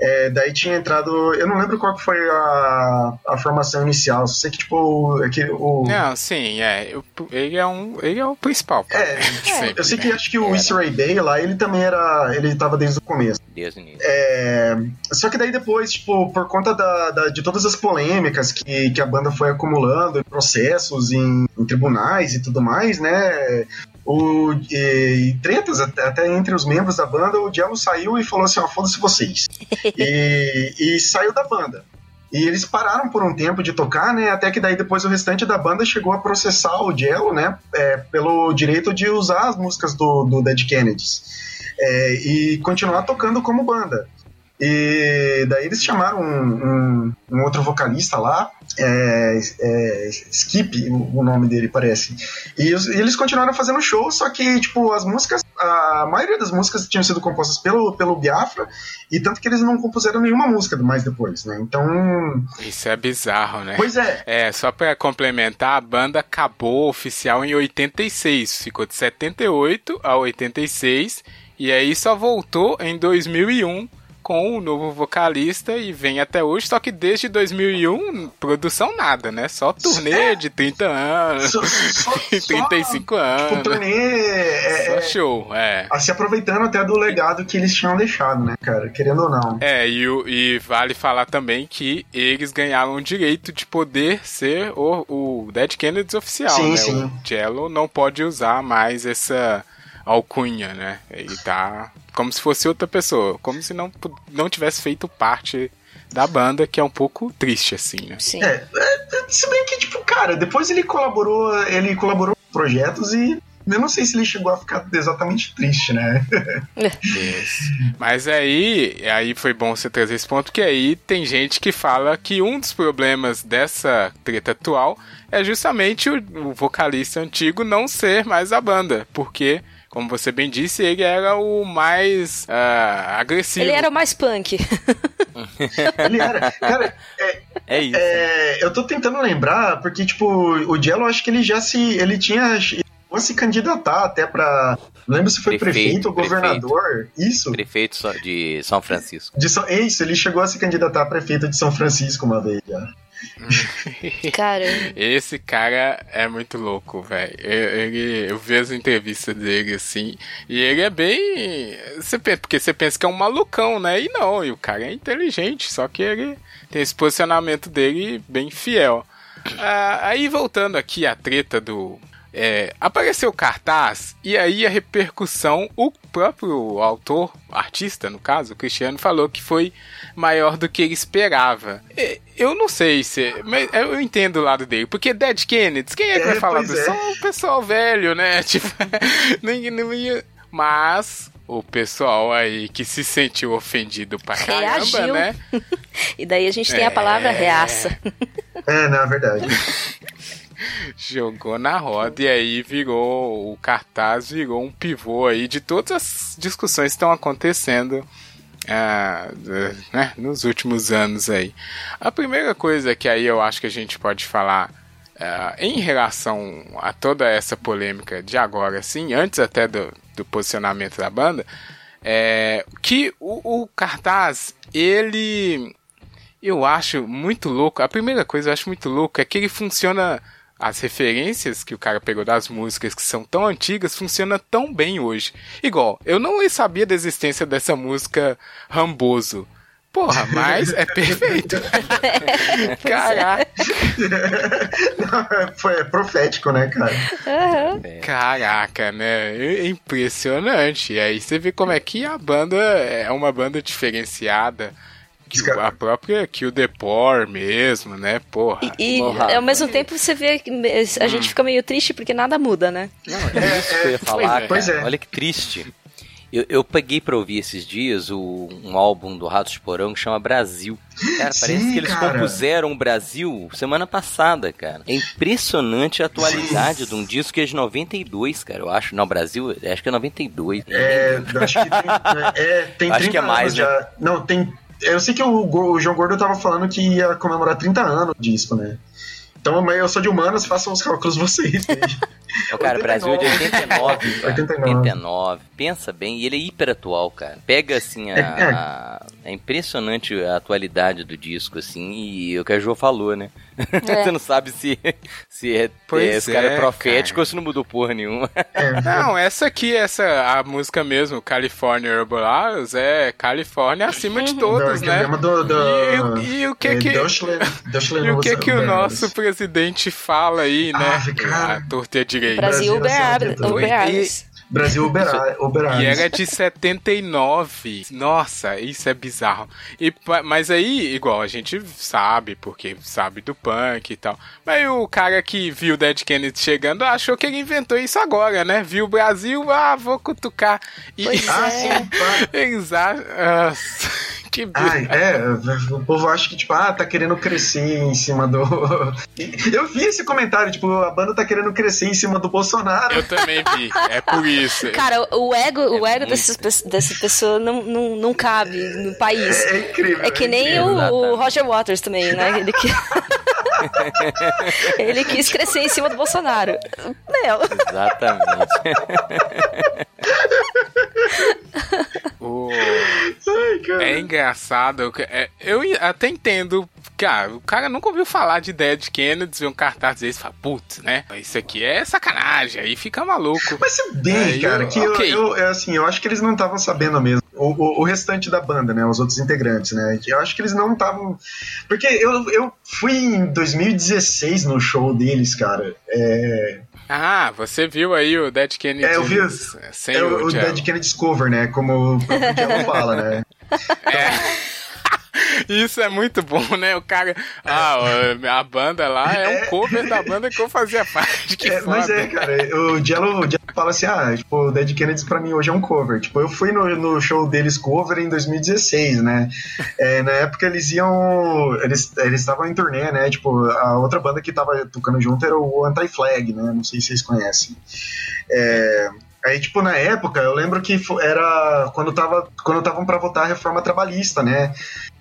É, daí tinha entrado, eu não lembro qual que foi a, a formação inicial, só sei que tipo é que o Não, sim, é. eu- Ele é um. Ele é o principal, cara. É, Sempre, eu sei que né? acho que o. Issei Bay lá, ele também era, ele tava desde o começo. Desde o início. É, só que daí depois, tipo, por conta da, da- de todas as polêmicas que, que a banda foi acumulando, em processos em, em tribunais e tudo mais, né? O, e, e tretas até, entre os membros da banda, o Diablo saiu e falou assim: ó, foda-se vocês. [laughs] e, e saiu da banda. E eles pararam por um tempo de tocar, né? Até que daí depois o restante da banda chegou a processar o Jello, né? é, pelo direito de usar as músicas do, do Dead Kennedys. É, e continuar tocando como banda. E daí eles chamaram um, um- um outro vocalista lá, é, é, Skip, o, nome dele parece. E, os- eles continuaram fazendo show, só que, tipo, as músicas, a maioria das músicas tinham sido compostas pelo, pelo Biafra, e tanto que eles não compuseram nenhuma música mais depois, né? Então, Isso é bizarro, né? pois é, É, só pra complementar, a banda acabou oficial em 86. Ficou de 78 a 86. E aí só voltou em 2001 com o novo vocalista e vem até hoje. Só que desde 2001, produção nada, né? Só turnê de 30 anos, só, só, [laughs] 35 Tipo, anos. turnê é, Só é, show, é. é, se aproveitando até do legado que eles tinham deixado, né, cara? Querendo ou não. É, e, e vale falar também que eles ganharam o direito de poder ser o, o Dead Kennedys oficial, Sim, né? sim. O Jello não pode usar mais essa alcunha, né? Ele tá como se fosse outra pessoa, como se não, não tivesse feito parte da banda, que é um pouco triste, assim, né? Sim. É, é, se bem que, tipo, cara, depois ele colaborou, ele colaborou com projetos e eu não sei se ele chegou a ficar exatamente triste, né? [laughs] Isso. Mas aí, aí foi bom você trazer esse ponto, que aí tem gente que fala que um dos problemas dessa treta atual é justamente o, o vocalista antigo não ser mais a banda, porque, como você bem disse, ele era o mais ah, agressivo. Ele era o mais punk. [laughs] Ele era. Cara, é, É isso. é, eu tô tentando lembrar, porque, tipo, o Jello, acho que ele já se. Ele tinha. chegou a se candidatar até pra. Não lembro se foi prefeito, Prefeito, ou governador. Isso. Prefeito de São Francisco. De São, é isso, ele chegou a se candidatar a prefeito de São Francisco uma vez já. [laughs] Caramba. Esse cara é muito louco, velho. Eu, ele- eu vi as entrevistas dele assim, e ele é bem. Você porque você pensa que é um malucão, né? E não, e o cara é inteligente, só que ele tem esse posicionamento dele bem fiel. Ah, aí voltando aqui à treta do. É, apareceu o cartaz e aí a repercussão, o próprio autor, artista no caso, o Cristiano, falou que foi maior do que ele esperava. E- Eu não sei se. Mas eu entendo o lado dele. Porque Dead Kennedys, quem é que É, vai falar disso? é. Só o pessoal velho, né? [laughs] Tipo, ninguém não ia. Mas o pessoal aí que se sentiu ofendido pra caramba, Reagiu. né? [laughs] E daí a gente tem a palavra É. reaça. É, na verdade. [laughs] Jogou na roda e aí virou. O cartaz virou um pivô aí de todas as discussões que estão acontecendo. ah, né, nos últimos anos aí. A primeira coisa que aí eu acho que a gente pode falar ah, em relação a toda essa polêmica de agora, assim, antes até do, do posicionamento da banda, é que o, o cartaz, ele eu acho muito louco. A primeira coisa que eu acho muito louco é que ele funciona. As referências que o cara pegou das músicas que são tão antigas funciona tão bem hoje. Igual, eu não sabia da existência dessa música Ramboso. Porra, mas é perfeito. [laughs] Caraca, Foi profético, né, cara? Aham. caraca, né? É Impressionante. E aí você vê como é que a banda é uma banda diferenciada. Os caras- A própria Kill the Poor mesmo, né? Porra. E, e, ao mesmo tempo você vê que a Hum. gente fica meio triste porque nada muda, né? Não, é isso que eu ia falar, é. Pois cara. é. Olha que triste. Eu, eu peguei pra ouvir esses dias o- um álbum do Ratos de Porão que chama Brasil. Cara, parece Sim, que eles cara. compuseram o Brasil semana passada, cara. É impressionante a atualidade de um disco que é de 92, cara. Eu acho. Não, Brasil, acho que é 92. É, eu acho que tem, é, tem Acho 30 que é mais, anos já. Não, tem. Eu sei que o, o João Gordo tava falando que ia comemorar 30 anos o disco, né? Então, eu sou de humanas, façam os cálculos vocês. [laughs] né? Ô, cara, Brasil é de 89, cara. 89. 89. Pensa bem, e ele é hiper atual, cara. Pega, assim, É, a... É impressionante a atualidade do disco, assim, e é o que a Jo falou, né? [laughs] Você não sabe se, se é, Pois é, esse cara é é, profético cara. ou se não mudou porra nenhuma. É, Não, essa aqui, essa a música mesmo, California Herbalives, é Califórnia acima de [laughs] todos, do- né? do, do, E, o- e o que é, que Deutschland- Deutschland e o que que o nosso presidente fala aí, né? Ah, cara. a torta direita. Brasil, Brasil, Uber, Uber, E-. Brasil Uber, Uber E era de 79. Nossa, isso é bizarro. E, mas aí, igual, a gente sabe, porque sabe do punk e tal. Mas o cara que viu o Dead Kennedy chegando achou que ele inventou isso agora, né? Viu o Brasil, ah, vou cutucar. E Pois [laughs] Ah, é. eles acham. Ah, que Ai, bizarro. é, o povo acha que, tipo, ah, tá querendo crescer em cima do. [laughs] Eu vi esse comentário, tipo, a banda tá querendo crescer em cima do Bolsonaro. Eu também vi. É por isso. Cara, o ego, o É ego muito. dessas dessa pessoa não, não, não cabe no país. É incrível. É que nem incrível. o, o. Roger Waters também, né? Ele, que... [laughs] Ele quis crescer em cima do Bolsonaro. Meu, Exatamente. O- Ai, cara. É engraçado. Que- é, eu i- até entendo. Cara, o cara nunca ouviu falar de Dead Kennedy, vê um cartaz desse e fala, putz, né? Isso aqui é sacanagem. Aí fica maluco. Mas se bem, cara, eu- que eu, ok. eu, é assim, eu acho que eles não estavam sabendo mesmo. O, o, o restante da banda, né? Os outros integrantes, né? Eu acho que eles não estavam. Porque eu, eu fui em 2016 no show deles, cara. É, Ah, você viu aí o Dead Kennedy É, eu vi. sem é o, o. Dead Kennedys Cover, né? Como o Diego fala, né? [laughs] Isso é muito bom, né? O cara. Ah, ó, a banda lá é um É. cover da banda que eu fazia parte. Que É, mas é, cara, o Jello, o Jello fala assim, ah, tipo, o Dead Kennedys pra mim hoje é um cover. Tipo, eu fui no, no show deles cover em 2016, né? É, na época eles iam, eles eles estavam em turnê, né? Tipo, a outra banda que tava tocando junto era o Anti-Flag, né? Não sei se vocês conhecem. É, Aí, tipo, na época, eu lembro que era quando tava quando estavam pra votar a reforma trabalhista, né?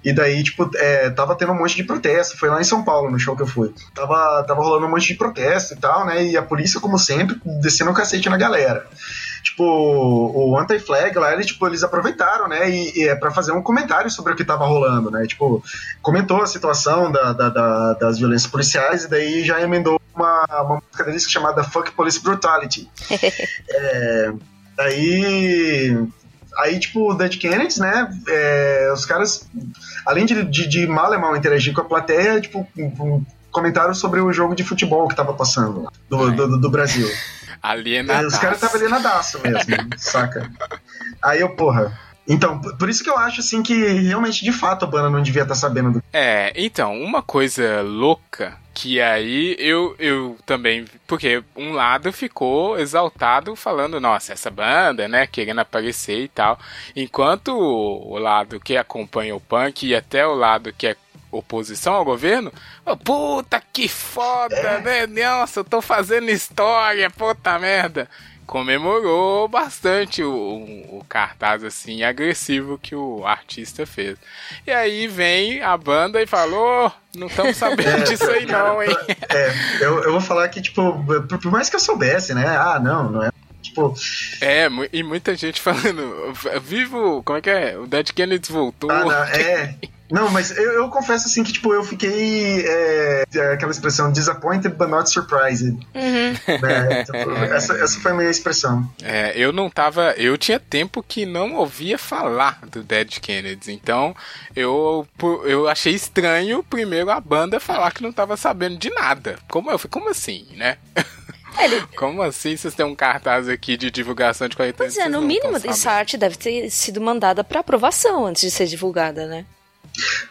E daí, tipo, é, tava tendo um monte de protesto. Foi lá em São Paulo, no show que eu fui. Tava, tava rolando um monte de protesto e tal, né? E a polícia, como sempre, descendo o cacete na galera. Tipo, o Anti-Flag lá, eles, tipo, eles aproveitaram, né? E, e é pra fazer um comentário sobre o que tava rolando, né? Tipo, comentou a situação da, da- da- das violências policiais e daí já emendou uma, uma música deles chamada Fuck Police Brutality. [laughs] é, aí Aí, tipo, o Dead Kennedys, né? é, os caras, além de, de, de mal e mal interagir com a plateia, tipo, comentaram sobre o jogo de futebol que tava passando do, do, do- do Brasil. Alienadaço. É, os caras estavam alienadaço mesmo, saca? Aí eu, porra. Então, por isso que eu acho, assim, que realmente, de fato, a banda não devia estar sabendo do. É, então, uma coisa louca que aí eu, eu também. Porque um lado ficou exaltado falando, nossa, essa banda, né, querendo aparecer e tal. Enquanto o, lado que acompanha o punk e até o lado que é oposição ao governo, oh, puta que foda, né? Nossa, eu tô fazendo história, puta merda. Comemorou bastante o, o, o cartaz assim agressivo que o artista fez. E aí vem a banda e falou: não estamos [laughs] sabendo disso aí, [laughs] não, hein? É, eu, eu vou falar que, tipo, por, mais que eu soubesse, né? Ah, não, não é. Tipo, É, e muita gente [laughs] falando: vivo, como é que é? O Dead Kennedy voltou. ah, não, é. Não, mas eu, eu confesso assim que, tipo, eu fiquei. É, aquela expressão disappointed but not surprised. Né? Tipo, [laughs] essa, essa foi a minha expressão. É, eu não tava. Eu tinha tempo que não ouvia falar do Dead Kennedys. Então eu, eu achei estranho primeiro a banda falar que não tava sabendo de nada. Como, eu, como assim, né? Ele- [laughs] Como assim vocês têm um cartaz aqui de divulgação de 40 Pois é, no mínimo essa arte deve ter sido mandada pra aprovação antes de ser divulgada, né?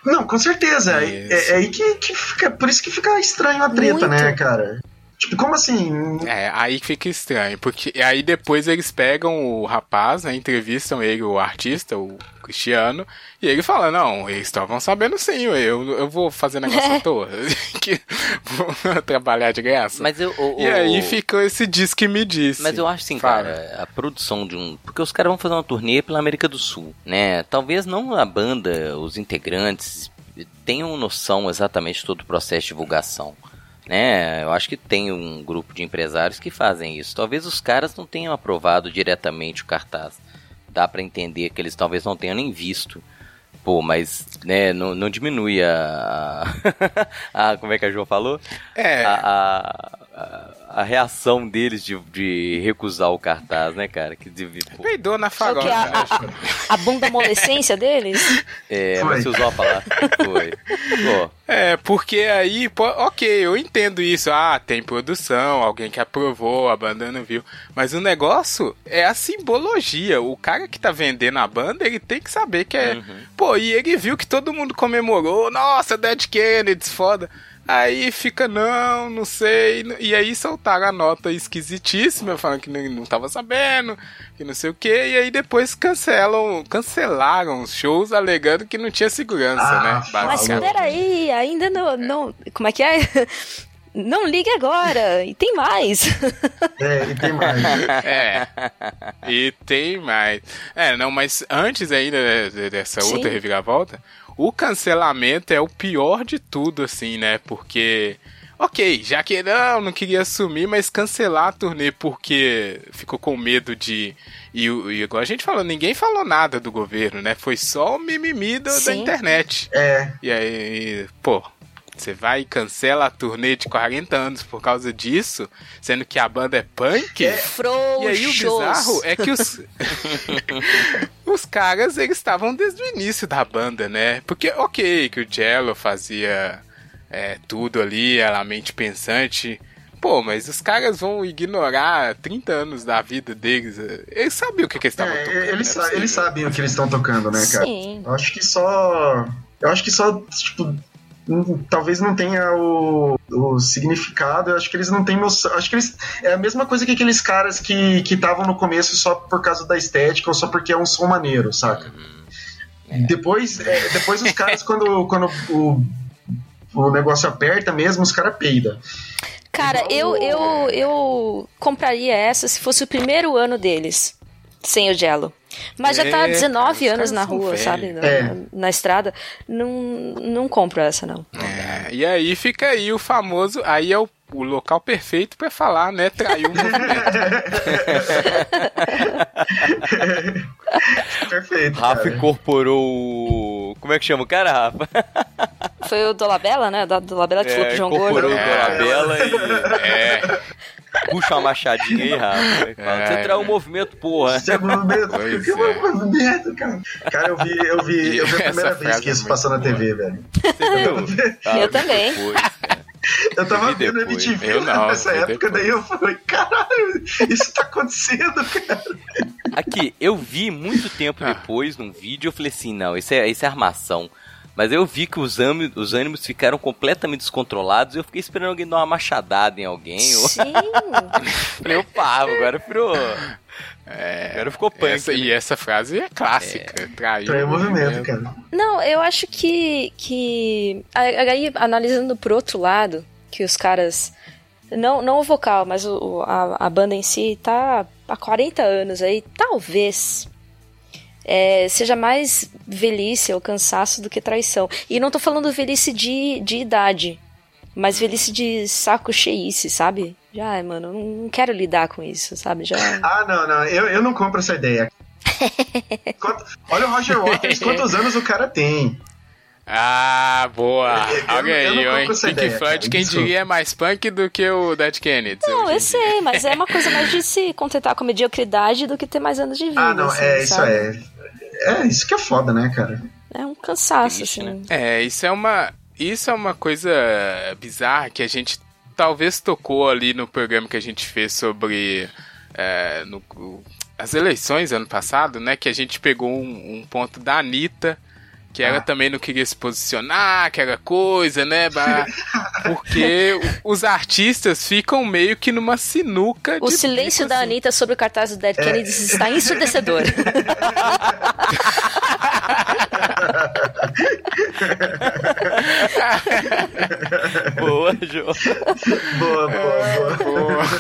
Não, com certeza. É, é- é aí que, que fica. Por isso que fica estranho a treta, Muito. né, cara? Tipo, como assim? É, aí fica estranho, porque aí depois eles pegam o rapaz, né, entrevistam ele, o artista, o Cristiano, e ele fala, não, eles estavam sabendo sim, eu, eu vou fazer negócio à [laughs] toa, [laughs] que vou trabalhar de graça. Mas eu. o- E o- aí ficou esse diz que me disse. Mas eu acho assim, Fala. cara, a produção de um. Porque os caras vão fazer uma turnê pela América do Sul, né? Talvez não a banda, os integrantes tenham noção exatamente de todo o processo de divulgação. Né? Eu acho que tem um grupo de empresários que fazem isso. Talvez os caras não tenham aprovado diretamente o cartaz. Dá pra entender que eles talvez não tenham nem visto. Pô, mas né, não, não diminui a, a. [laughs] Como é que a Jo falou? É, a, a, a- a reação deles de, de recusar o cartaz, né, cara? Que de, pô, peidou na É farofa. que? A, a, a, a bunda amolescência deles? é, Foi. mas você usou a palavra. Foi. Pô, É, porque aí, pô, ok, eu entendo isso. Ah, tem produção, alguém que aprovou, a banda não viu. Mas o negócio é a simbologia. O cara que tá vendendo a banda, ele tem que saber que é. Pô, e ele viu que todo mundo comemorou. Nossa, Dead Kennedys, foda. Aí fica, não, não sei. E aí soltaram a nota esquisitíssima, falando que não, não tava sabendo, que não sei o que. E aí depois cancelam, cancelaram os shows alegando que não tinha segurança, Ah, né? mas peraí, ainda não, não. Como é que é? [laughs] Não ligue agora! E tem mais! [laughs] É, e tem mais. [laughs] É. E tem mais. É, não, mas antes ainda de- dessa Sim. outra reviravolta, o cancelamento é o pior de tudo, assim, né? Porque. Ok, já que não, não queria assumir, mas cancelar a turnê porque ficou com medo de. E, e igual a gente falou, ninguém falou nada do governo, né? Foi só o mimimi do- da internet. É, E aí, pô, você vai e cancela a turnê de 40 anos por causa disso, sendo que a banda é punk? E aí o bizarro é que os [laughs] os caras eles estavam desde o início da banda, né? Porque ok que o Jello fazia é, tudo ali, era a mente pensante. Pô, mas os caras vão ignorar 30 anos da vida deles. Eles sabiam o que, que eles estavam é, tocando. eles, não é sa- eles sabem o que eles estão tocando, né, cara? Sim. Eu acho que só. Eu acho que só, tipo. Talvez não tenha o, o significado, eu acho que eles não têm noção. Acho que eles. É a mesma coisa que aqueles caras que estavam no começo só por causa da estética ou só porque é um som maneiro, saca? Depois, é, depois os caras, [laughs] quando, quando o, o negócio aperta mesmo, os caras peidam. Cara, eu, eu, eu compraria essa se fosse o primeiro ano deles, sem o Jello. Mas já tá É, 19 cara, os anos na rua, sabe? Na, É. na estrada. Não, não compro essa, não. É, e aí fica aí o famoso. Aí é o, o local perfeito pra falar, né? Traiu o movimento. [laughs] Perfeito. Rafa cara. incorporou o. Como é que chama o cara, Rafa? Foi o Dolabella, né? Da Dolabella que falou pro João incorporou Gordo. o É. Dolabella e. É, [laughs] Puxa uma machadinha aí, Rafa. É. Você traiu o movimento, porra. Esse é movimento. Pois Que é. movimento, cara. Cara, eu vi, eu vi, eu vi a primeira vez que é isso passou na boa. TV, velho. Você viu? Ah, Eu também. depois, cara. Eu tava vi vendo depois. MTV Eu não, nessa época, depois. daí eu falei, caralho, isso tá acontecendo, cara. Aqui, eu vi muito tempo Ah. depois num vídeo, eu falei assim, não, isso é, isso é armação. Mas eu vi que os, ânimo- os ânimos ficaram completamente descontrolados e eu fiquei esperando alguém dar uma machadada em alguém. Eu Sim. [laughs] falei, opa, agora virou. é, Agora ficou punk. essa, né? e essa frase é clássica. Traiu, Traiu o o movimento, cara. Não, eu acho que. que aí, analisando por outro lado, que os caras. Não, não o vocal, mas o, o- a, a banda em si tá há 40 anos aí. Talvez. É, seja mais velhice ou cansaço do que traição. E não tô falando velhice de, de idade, mas velhice de saco cheice, sabe? Já, mano, não, não quero lidar com isso, sabe? Já. Ah, não, não, eu, eu não compro essa ideia. [laughs] Quanto- olha o Roger Waters, quantos anos o cara tem? Ah, boa. Eu- eu- Olha eu não aí, compro hein? essa Pink Floyd, quem desculpa. diria é mais punk do que o Dead Kennedy. Não, eu sei, mas é uma coisa mais de se contentar com a mediocridade do que ter mais anos de vida. Ah, não, assim, é, isso sabe? é. É, isso que é foda, né, cara? É um cansaço, Triste, assim. né? É, isso é uma. Isso é uma coisa bizarra que a gente talvez tocou ali no programa que a gente fez sobre é, no- as eleições ano passado, né? Que a gente pegou um, um ponto da Anitta, que ela Ah. também não queria se posicionar, aquela coisa, né? [laughs] Porque os artistas ficam meio que numa sinuca O silêncio bico, da assim. Anitta sobre o cartaz do Dead Kennedy está ensurdecedor. [laughs] [laughs] Boa, Jô. Boa, boa, boa. Boa. [laughs]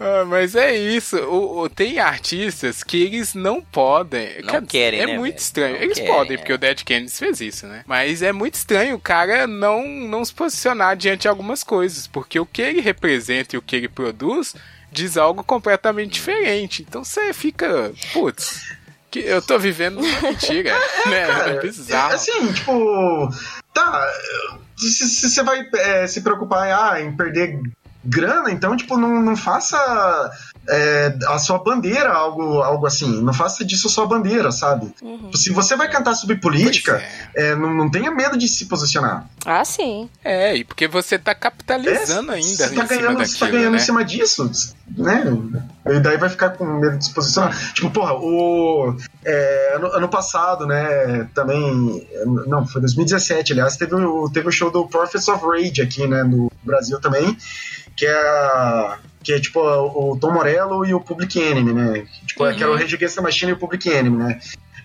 Ah, mas é isso. O, o- tem artistas que eles não podem. Não Quer dizer, querem, É né, muito velho? estranho. Não eles querem, podem, é. porque o Dead Kennedys fez isso, né? Mas é muito estranho o cara não, não se posicionar diante de algumas coisas. Porque o que ele representa e o que ele produz diz algo completamente diferente. Então você fica. Putz. Que eu tô vivendo uma mentira, [laughs] né? É Cara, bizarro. Assim, tipo. Tá. Se se você vai é, se preocupar ah, em perder grana, então, tipo, não, não faça é, a sua bandeira algo, algo assim. Não faça disso sua bandeira, sabe? Uhum. Se você vai cantar sobre política, Pois é, não, não tenha medo de se posicionar. Ah, sim. É, e porque você tá capitalizando É, ainda Você tá cima ganhando, você tá daquilo, ganhando né? em cima disso, né? E daí vai ficar com medo de se posicionar. Tipo, porra, o. é, ano, ano passado, né? Também. Não, foi 2017, aliás, teve o, teve o show do Prophets of Rage aqui, né? No Brasil também. Que é. a- Que é tipo o Tom Morello e o Public Enemy, né? Tipo, Uhum. que era o Rage Against the Machine e o Public Enemy, né?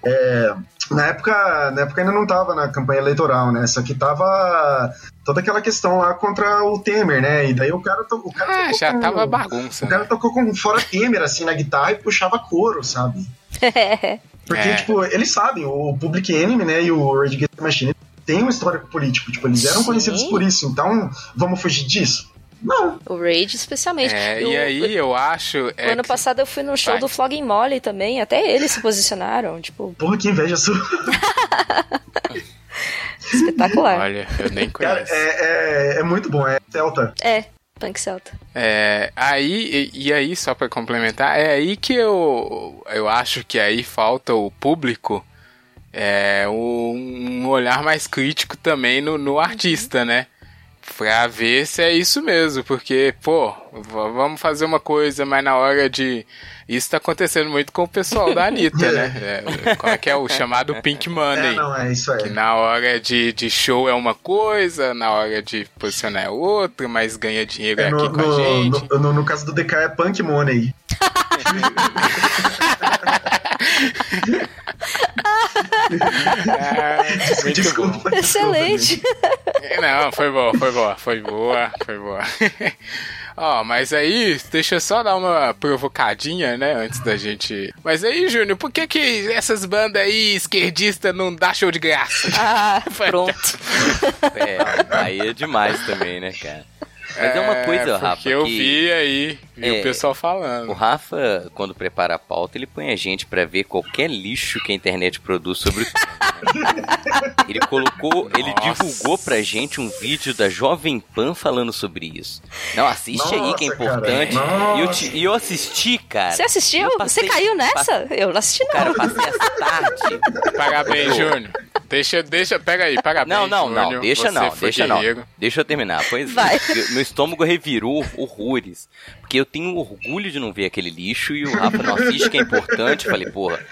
É, na época, na época ainda não tava na campanha eleitoral, né? Só que tava toda aquela questão lá contra o Temer, né? E daí o cara, o cara Ah, tocou já com- tava bagunça. o cara tocou com fora Temer, assim, na guitarra e puxava couro, sabe? [laughs] Porque, É. tipo, eles sabem, o Public Enemy, né, e o Rage Against the Machine tem um histórico político, tipo, eles eram Sim. conhecidos por isso, então vamos fugir disso? Não. o Rage, especialmente. É, Eu- e aí eu acho. É ano que- passado eu fui no show Vai. do Flogging Molly também, até eles se posicionaram, tipo, Porra, que inveja sua. [laughs] espetacular. Olha, eu nem Cara, conheço. é, é, é muito bom, é Celta. É, Punk Celta. É, aí, e, e aí, só pra complementar, é aí que eu, eu acho que aí falta o público é, um olhar mais crítico também no, no artista, né? Pra ver se é isso mesmo, porque, pô, vamos fazer uma coisa, mas na hora de. Isso tá acontecendo muito com o pessoal da Anitta, né? [laughs] É, qual é que é o chamado Pink É, Money? não, é isso Que aí. na hora de, de show é uma coisa, na hora de posicionar é outra, mas ganha dinheiro É, aqui no, com a no, gente. no, no- no caso do DK é Punk Money. [laughs] Ah, muito bom. Desculpa. Excelente. Não, foi boa, foi boa, foi boa, foi boa. Ó, mas aí, deixa eu só dar uma provocadinha, né, antes da gente... Mas aí, Júnior, por que que essas bandas aí esquerdistas não dá show de graça? Ah, [laughs] pronto. É, aí é demais também, né, cara? Mas é uma coisa, Rafa, eu que vi aí, vi É, o pessoal o falando. Rafa, quando prepara a pauta, ele põe a gente pra ver qualquer lixo que a internet produz sobre o tema. né? Ele colocou, ele Nossa. divulgou pra gente um vídeo da Jovem Pan falando sobre isso. Não, assiste aí que é Nossa, importante. nossa. E eu, te- e eu assisti, cara. Você assistiu? Passei- Você caiu nessa? Eu não assisti, não. Cara, eu passei essa tarde. Parabéns, Júnior. Deixa, deixa, pega aí, parabéns, Não, não, não, Júnior. deixa Você não, deixa não. guerreiro. Deixa eu terminar. Pois é, Vai. eu- meu estômago revirou horrores. Porque eu tenho orgulho de não ver aquele lixo e o Rafa não assiste, que é importante. Falei, porra.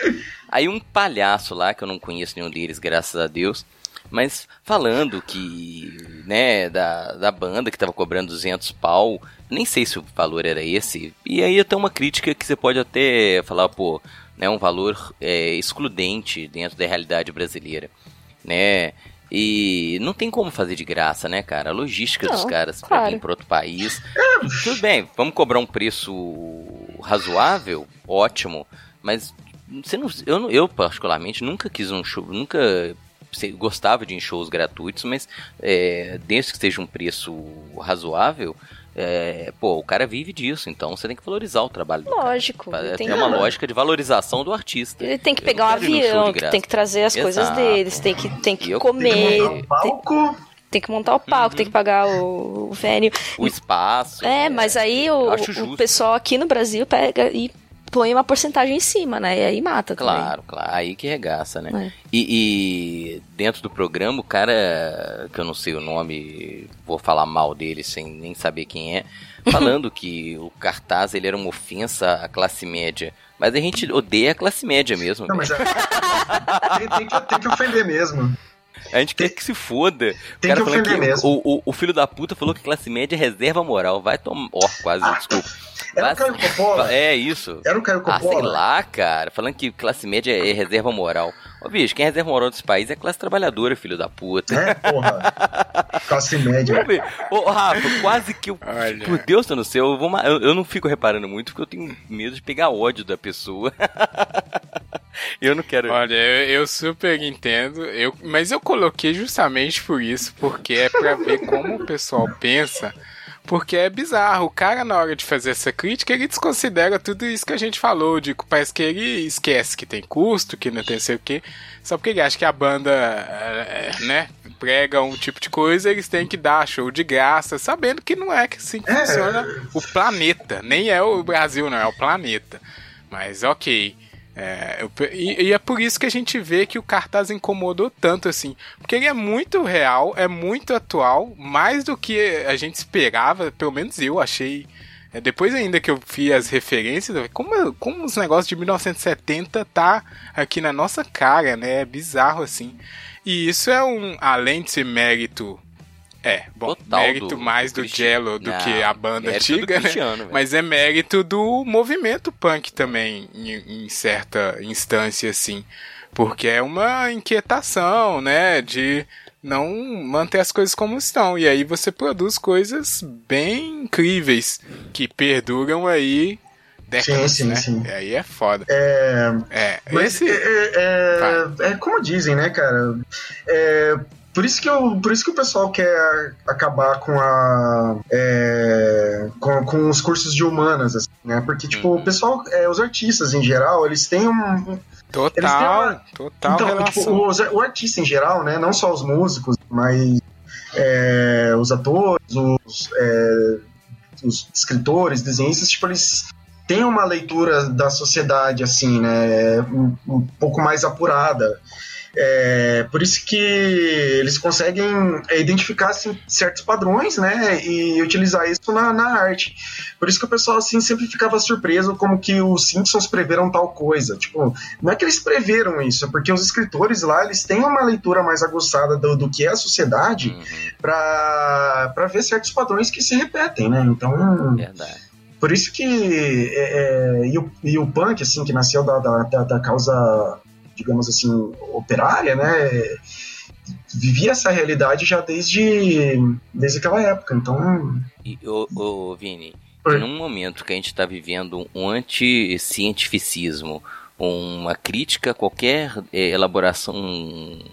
Aí um palhaço lá, que eu não conheço nenhum deles, graças a Deus, mas falando que, né, da, da banda que tava cobrando 200 pau, nem sei se o valor era esse. E aí até uma crítica que você pode até falar, pô, né, um valor é, excludente dentro da realidade brasileira, né? E não tem como fazer de graça, né, cara? A logística dos Não, caras pra claro. vir pra outro país. Tudo bem, vamos cobrar um preço razoável, ótimo, mas você não, eu, eu particularmente nunca quis um show, nunca gostava de shows gratuitos, mas é, desde que seja um preço razoável, é, pô, o cara vive disso, então você tem que valorizar o trabalho do cara. Lógico. É tem, uma lógica de valorização do artista. ele tem que Eu pegar um avião, que tem que trazer as coisas Exato. deles, tem que, tem que eu- comer, Tem que montar um tem, palco. tem que montar o palco, tem que pagar o, o venue. O espaço. É, mas aí o, o pessoal aqui no Brasil pega e põe uma porcentagem em cima, né? E aí mata também. Claro, claro. Aí que regaça, né? É. E, e dentro do programa, o cara, que eu não sei o nome, vou falar mal dele sem nem saber quem é, [laughs] falando que o cartaz ele era uma ofensa à classe média. Mas a gente odeia a classe média mesmo. Não, velho. mas é, [laughs] tem, tem que, tem que ofender mesmo. A gente quer que se foda. O Tem cara que ofender que mesmo. o, o, o filho da puta falou que classe média é reserva moral. Vai tomar. Ó, quase, [laughs] desculpa. Era Vai- o Caio Coppola? É isso. Era o Caio Ah, sei Coppola? lá, cara. Falando que classe média é reserva moral. Ô, bicho, quem é reserva moral desse país é a classe trabalhadora, filho da puta. É, porra. Classe média. Ô, Rafa, quase que eu. Olha. Por Deus, tá no céu, eu, vou eu, eu não fico reparando muito porque eu tenho medo de pegar ódio da pessoa. [laughs] eu não quero. Olha, eu, eu super entendo, eu, mas eu coloquei justamente por isso, porque é pra ver como o pessoal pensa. Porque é bizarro, o cara na hora de fazer essa crítica, ele desconsidera tudo isso que a gente falou, de que parece que ele esquece que tem custo, que não tem sei o quê, só porque ele acha que a banda, é, né, prega um tipo de coisa, eles têm que dar show de graça, sabendo que não é que assim que É. funciona o planeta, nem é o Brasil, não, é o planeta. Mas ok. É, eu e, e é por isso que a gente vê que o cartaz incomodou tanto assim. Porque ele é muito real, é muito atual, mais do que a gente esperava, pelo menos eu achei. É, depois ainda que eu vi as referências, como, como os negócios de 1970 tá aqui na nossa cara, né? É bizarro assim. E isso é um, além de ser mérito. É, bom, Total mérito do- mais do Jello do Não, que a banda antiga, né? Mas é mérito do movimento punk também, em, em certa instância, assim. Porque é uma inquietação, né? De não manter as coisas como estão. E aí você produz coisas bem incríveis que perduram aí décadas, Sim, sim, né? sim. E aí é foda. É, É, Mas esse. é, é- é como dizem, né, cara? É, por, isso que eu, por isso que o pessoal quer acabar com a. é, com, com os cursos de humanas, assim, né? Porque, tipo, Uhum. o pessoal, é, os artistas em geral, eles têm um. um- eles têm Total, uma- total então, tipo, os- o artista em geral, né? Não só os músicos, mas é, os atores, os, é, os escritores, desenhistas, tipo, eles têm uma leitura da sociedade, assim, né? Um, um pouco mais apurada. É, por isso que eles conseguem é, identificar assim, certos padrões, né, e utilizar isso na, na arte. Por isso que o pessoal assim sempre ficava surpreso como que os Simpsons preveram tal coisa. Tipo, não é que eles preveram isso, é porque os escritores lá eles têm uma leitura mais aguçada do, do que é a sociedade Uhum, para para ver certos padrões que se repetem, né? Então, verdade. por isso que é, é, e, o, e o punk assim que nasceu da, da, da- da causa digamos assim operária, né? Vivia essa realidade já desde desde aquela época. Então, E, ô, ô, Vini, Oi. num momento que a gente está vivendo um anticientificismo, uma crítica a qualquer eh, elaboração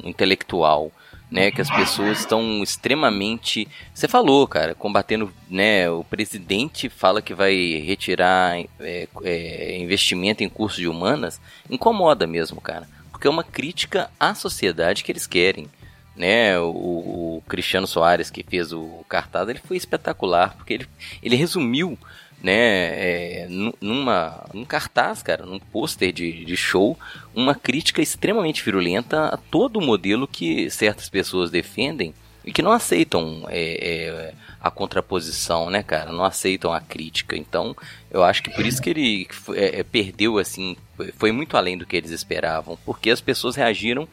intelectual, né, que as pessoas estão extremamente, você falou, cara, combatendo, né, o presidente fala que vai retirar eh, eh, investimento em curso de humanas, incomoda mesmo, cara, porque é uma crítica à sociedade que eles querem né, o, o Cristiano Soares que fez o cartaz, ele foi espetacular, porque ele, ele resumiu, né, é, nu- numa, num cartaz, cara, num pôster de, de show, uma crítica extremamente virulenta a todo o modelo que certas pessoas defendem e que não aceitam é, é, a contraposição, né, cara, não aceitam a crítica. Então, eu acho que por isso que ele é, é, perdeu, assim, foi muito além do que eles esperavam, porque as pessoas reagiram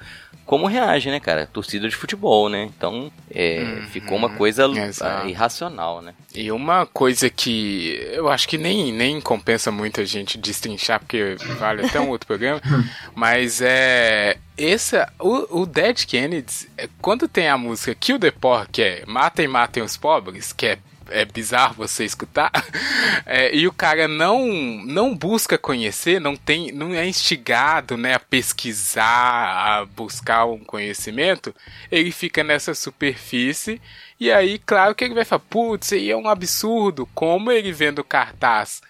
como reage, né, cara? Torcida de futebol, né? Então, é, Uhum, ficou uma coisa exato. ah, irracional, né? E uma coisa que eu acho que nem, nem compensa muito a gente destrinchar, porque vale até um outro programa, [laughs] mas é. Esse, o, o Dead Kennedys, é, quando tem a música Kill the Poor, que é Matem, Matem os Pobres, que é, é bizarro você escutar, [laughs] é, e o cara não, não busca conhecer, não, tem, não é instigado né, a pesquisar, a buscar um conhecimento, ele fica nessa superfície e aí, claro que ele vai falar, putz, aí é um absurdo. Como ele vendo cartaz,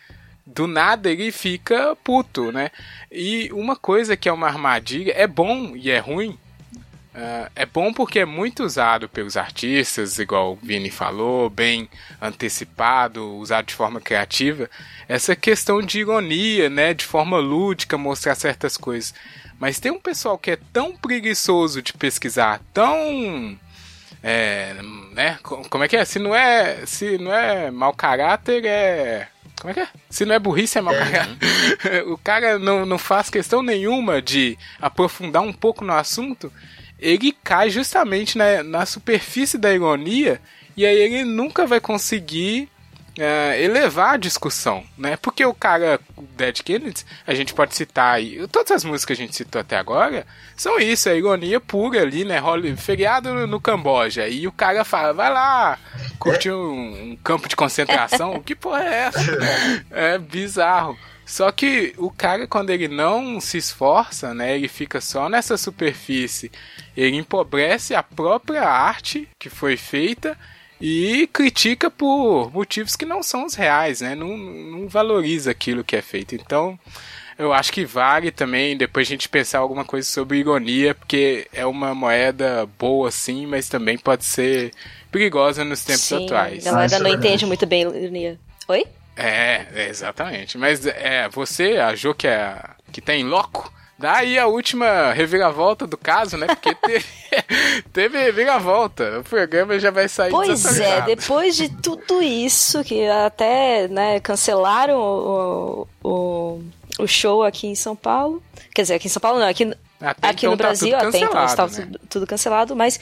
do nada ele fica puto, né? E uma coisa que é uma armadilha, é bom e é ruim, Ah, é bom porque é muito usado pelos artistas, igual o Vini falou, bem antecipado, usado de forma criativa. Essa questão de ironia, né? De forma lúdica, mostrar certas coisas. Mas tem um pessoal que é tão preguiçoso de pesquisar, tão. É, né? co- Como é que é? Se não é, se não é mau caráter, é. Como é que é? Se não é burrice, é mau caráter. [laughs] o cara não, não faz questão nenhuma de aprofundar um pouco no assunto. Ele cai justamente na, na superfície da ironia e aí ele nunca vai conseguir é, elevar a discussão, né? Porque o cara, o Dead Kennedys, a gente pode citar aí, todas as músicas que a gente citou até agora são isso, é ironia pura ali, né? Feriado no, no Camboja e o cara fala, vai lá, curtir um, um campo de concentração, [laughs] que porra é essa? É bizarro. Só que o cara, quando ele não se esforça, né? Ele fica só nessa superfície, ele empobrece a própria arte que foi feita e critica por motivos que não são os reais, né? Não, não valoriza aquilo que é feito. Então, eu acho que vale também depois a gente pensar alguma coisa sobre ironia, porque é uma moeda boa sim, mas também pode ser perigosa nos tempos Sim, atuais. A galera é não verdade. entende muito bem ironia. Oi? É, é, exatamente. Mas é, você achou que, é, que tem loco? Daí a última reviravolta do caso, né? Porque teve, [laughs] teve reviravolta. O programa já vai sair Pois é, depois de tudo isso, que até né, cancelaram o, o, o show aqui em São Paulo. Quer dizer, aqui em São Paulo não, aqui, Até aqui então no tá Brasil, tudo até então estava né? tudo, tudo cancelado, mas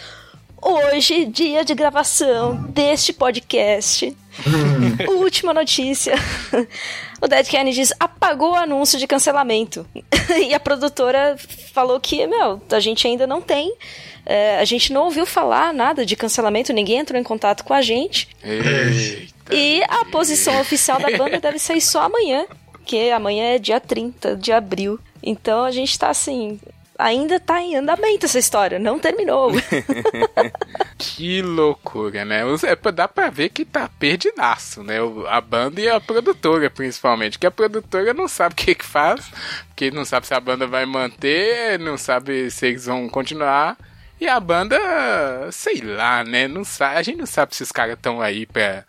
hoje, dia de gravação deste podcast, [laughs] última notícia. O Dead Kennedys apagou o anúncio de cancelamento. [laughs] e a produtora falou que, meu, a gente ainda não tem. é, a gente não ouviu falar nada de cancelamento, ninguém entrou em contato com a gente. Eita. E a posição oficial da banda deve sair só amanhã, que amanhã é dia 30 de abril. Então a gente tá assim. Ainda tá em andamento essa história, não terminou. [laughs] Que loucura, né? É, dá pra ver que tá perdidaço, né? A banda e a produtora, principalmente. Que a produtora não sabe o que que faz, porque não sabe se a banda vai manter, não sabe se eles vão continuar. E a banda, sei lá, né? Não sabe, a gente não sabe se os caras estão aí pra,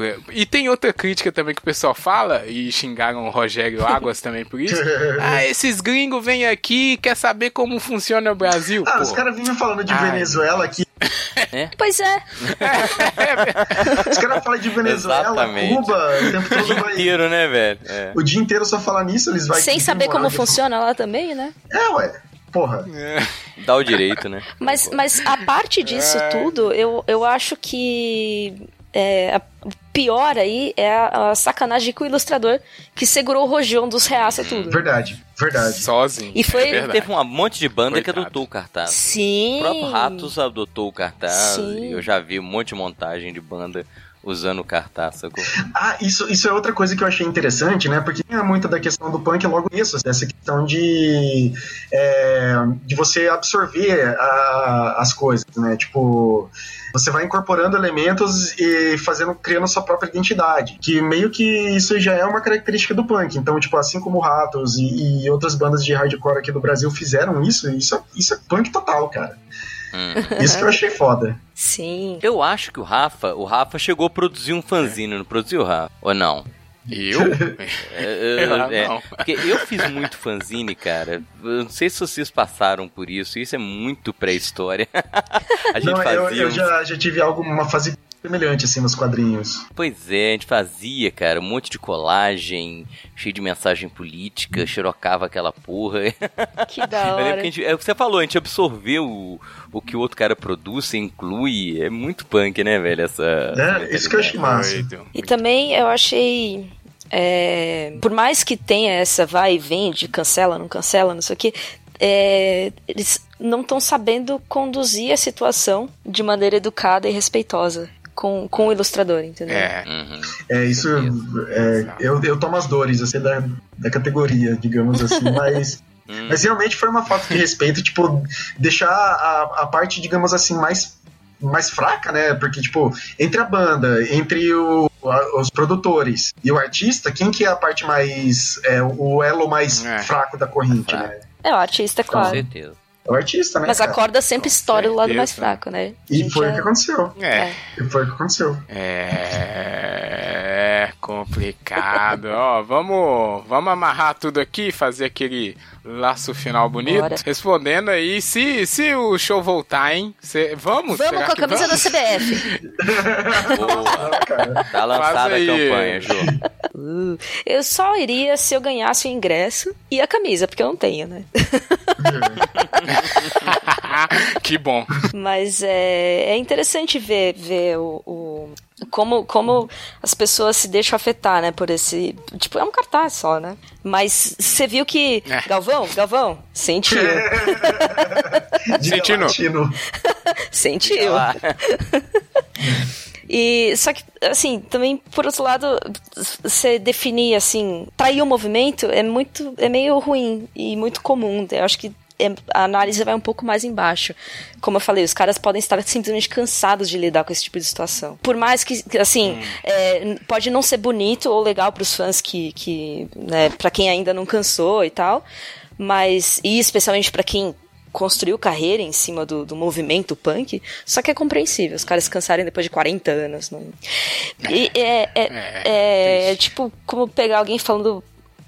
pra- E tem outra crítica também que o pessoal fala, e xingaram o Rogério Águas [laughs] também por isso. Ah, esses gringos vêm aqui quer saber como funciona o Brasil. Ah, pô. os caras vivem falando de Ai. Venezuela aqui. [laughs] pois é, [laughs] Os caras falam de Venezuela, Exatamente. Cuba, o tempo O todo dia vai. inteiro, né, velho? É. O dia inteiro só falar nisso, eles vão. sem saber como funciona lá também, né? É, ué. Porra. Dá o direito, né? Mas, mas a parte disso tudo, eu, eu acho que é, a- o pior aí é a, a sacanagem com o ilustrador que segurou o rojão dos reaça tudo. Verdade, verdade. Sozinho. E foi- é. Teve um monte de banda que Coitado. adotou o cartaz. Sim. O próprio Ratos adotou o cartaz. Sim. e Eu já vi um monte de montagem de banda usando o cartaz, sacou? Ah, isso, isso é outra coisa que eu achei interessante, né? Porque tinha muita da questão do punk logo isso, essa questão de, é, de você absorver a- as coisas, né? Tipo, você vai incorporando elementos e fazendo, criando sua própria identidade. Que meio que isso já é uma característica do punk. Então, tipo, assim como Ratos e, e outras bandas de hardcore aqui do Brasil fizeram isso, isso, é- isso é punk total, cara. Hum. Isso que eu achei foda. Sim. Eu acho que o Rafa, o Rafa chegou a produzir um fanzine, não produziu, Rafa? Ou não? Eu? [laughs] É, Ah, é, não. porque eu fiz muito fanzine, cara. Eu não sei se vocês passaram por isso. Isso é muito pré-história. [laughs] A gente Não, eu, fazia. eu uns- já, já tive algo, uma fase semelhante, assim, nos quadrinhos. Pois é, a gente fazia, cara, um monte de colagem, cheio de mensagem política, xerocava aquela porra. [laughs] Que da hora. que a gente, é o que você falou, a gente absorveu o, o que o outro cara produz, inclui. É muito punk, né, velho? Essa. É, isso que eu achei massa. Doido. E também eu achei. é, por mais que tenha essa vai e vem de cancela, não cancela, não sei o que, eles não estão sabendo conduzir a situação de maneira educada e respeitosa com, com o ilustrador, entendeu? É. Uhum. É, isso. É, eu, eu tomo as dores, assim, da, da categoria, digamos assim, [laughs] mas. Hum. Mas realmente foi uma falta de respeito, tipo, deixar a, a parte, digamos assim, mais, mais fraca, né? Porque, tipo, entre a banda, entre o, a- os produtores e o artista, quem que é a parte mais. É, o elo mais É. fraco da corrente, Fraco. né? É o artista, Com claro. certeza. É o artista, né? Mas a corda sempre estoura do lado mais certeza. fraco, né? E foi o que aconteceu. É. E foi o que aconteceu. É complicado. Ó, vamos, vamos amarrar tudo aqui, fazer aquele laço final bonito. Bora. Respondendo aí, se, se o show voltar, hein? Cê- vamos? Vamos com a camisa da vamos? CBF. [laughs] Boa. Tá lançada a campanha, Jô. Uh, eu só iria se eu ganhasse o ingresso e a camisa, porque eu não tenho, né? [laughs] que bom. Mas é, é interessante ver, ver o, o- como, como as pessoas se deixam afetar, né, por esse... Tipo, é um cartaz só, né? Mas você viu que... É. Galvão, Galvão, sentiu. Diga [laughs] Sentindo. sentiu. E só que, assim, também, por outro lado, você definir, assim, trair o movimento é muito, é meio ruim e muito comum. Eu acho que é- a análise vai um pouco mais embaixo. Como eu falei, os caras podem estar simplesmente cansados de lidar com esse tipo de situação. Por mais que, assim, é, pode não ser bonito ou legal para os fãs que, que né, para quem ainda não cansou e tal, mas, e especialmente para quem construiu carreira em cima do, do movimento punk, só que é compreensível os caras cansarem depois de 40 anos. E é, é, é, é tipo como pegar alguém falando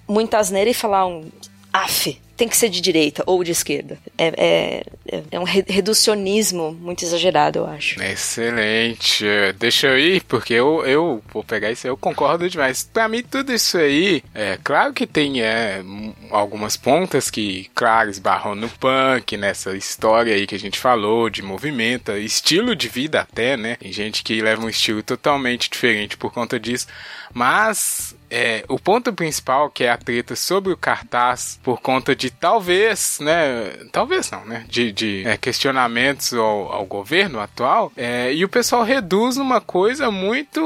muita asneira e falar um af, tem que ser de direita ou de esquerda. É, é, é um re- reducionismo muito exagerado, eu acho. Excelente. Deixa eu ir, porque eu, eu vou pegar isso eu concordo demais. Pra mim, tudo isso aí, é claro que tem é, algumas pontas que, claro, esbarram no punk, nessa história aí que a gente falou, de movimento, estilo de vida até, né? Tem gente que leva um estilo totalmente diferente por conta disso. Mas é, o ponto principal, que é a treta sobre o cartaz, por conta de talvez, né? Talvez não, né? De, de, é, questionamentos ao, ao governo atual. é, e o pessoal reduz numa coisa muito.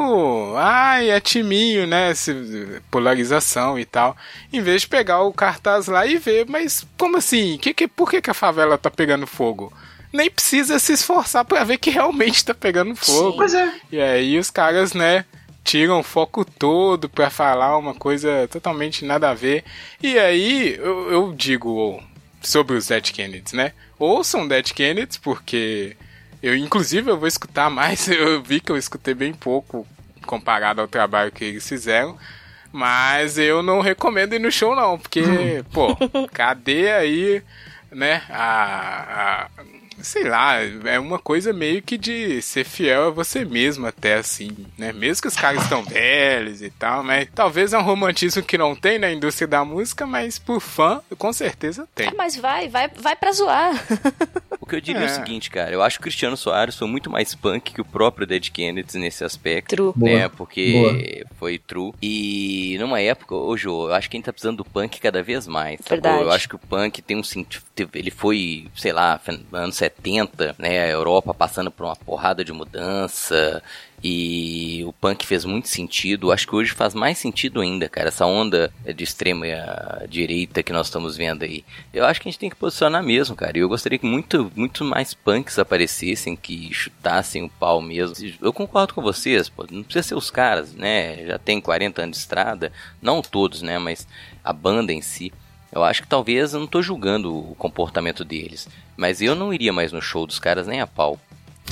Ai, é timinho, né? esse- polarização e tal. Em vez de pegar o cartaz lá e ver, mas como assim? Que, que, por que, que a favela tá pegando fogo? Nem precisa se esforçar pra ver que realmente tá pegando fogo. Pois é. E aí os caras, né, tiram o foco todo pra falar uma coisa totalmente nada a ver. E aí eu, eu digo sobre os Dead Kennedys, né? Ouçam Dead Kennedys, porque eu, inclusive, eu vou escutar mais. [laughs] Eu vi que eu escutei bem pouco comparado ao trabalho que eles fizeram. Mas eu não recomendo ir no show, não, porque, [laughs] pô, cadê aí, né, a, a- sei lá, é uma coisa meio que de ser fiel a você mesmo até assim, né? Mesmo que os caras estão [laughs] velhos e tal, mas talvez é um romantismo que não tem na indústria da música, mas por fã, com certeza tem. Ah, mas vai, vai, vai pra zoar. O que eu diria é. É. o seguinte, cara, eu acho que o Cristiano Soares foi muito mais punk que o próprio Dead Kennedys nesse aspecto. True. Né, Boa. porque foi true. E numa época, ô Jô, eu acho que a gente tá precisando do punk cada vez mais. sacou? Verdade. Eu acho que o punk tem um sentido. Ele foi, sei lá, anos 70, né? A Europa passando por uma porrada de mudança. E o punk fez muito sentido. Acho que hoje faz mais sentido ainda, cara. Essa onda de extrema direita que nós estamos vendo aí. Eu acho que a gente tem que posicionar mesmo, cara. E eu gostaria que muito, muito mais punks aparecessem, que chutassem o pau mesmo. Eu concordo com vocês, pô. Não precisa ser os caras, né? Já tem 40 anos de estrada. Não todos, né? Mas a banda em si. Eu acho que talvez eu não tô julgando o comportamento deles. Mas eu não iria mais no show dos caras nem a pau.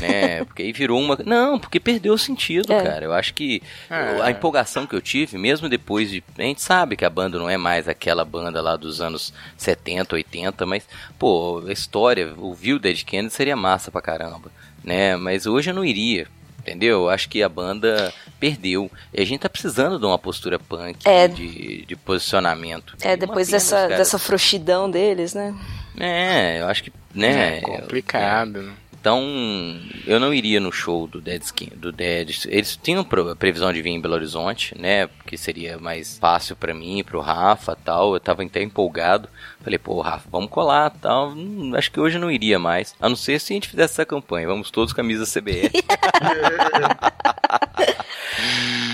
né? [laughs] Porque aí virou uma. Não, porque perdeu o sentido, É. cara. Eu acho que É. a empolgação que eu tive, mesmo depois de. A gente sabe que a banda não é mais aquela banda lá dos anos 70, 80, mas, pô, a história, ouvir o Dead Kennedy seria massa pra caramba, né? Mas hoje eu não iria. Entendeu? Eu acho que a banda perdeu. E a gente tá precisando de uma postura punk, É. de, de posicionamento. É, Uma depois pena, dessa, dessa frouxidão deles, né? É, eu acho que. Né? É complicado, né? Então, eu não iria no show do Dead Skin, do Dead. Eles tinham previsão de vir em Belo Horizonte, né? Porque seria mais fácil pra mim, pro Rafa, tal. Eu tava até empolgado. Falei, pô, Rafa, vamos colar, tal. Hum, acho que hoje eu não iria mais. A não ser se a gente fizesse essa campanha. Vamos todos camisa CBF. [laughs]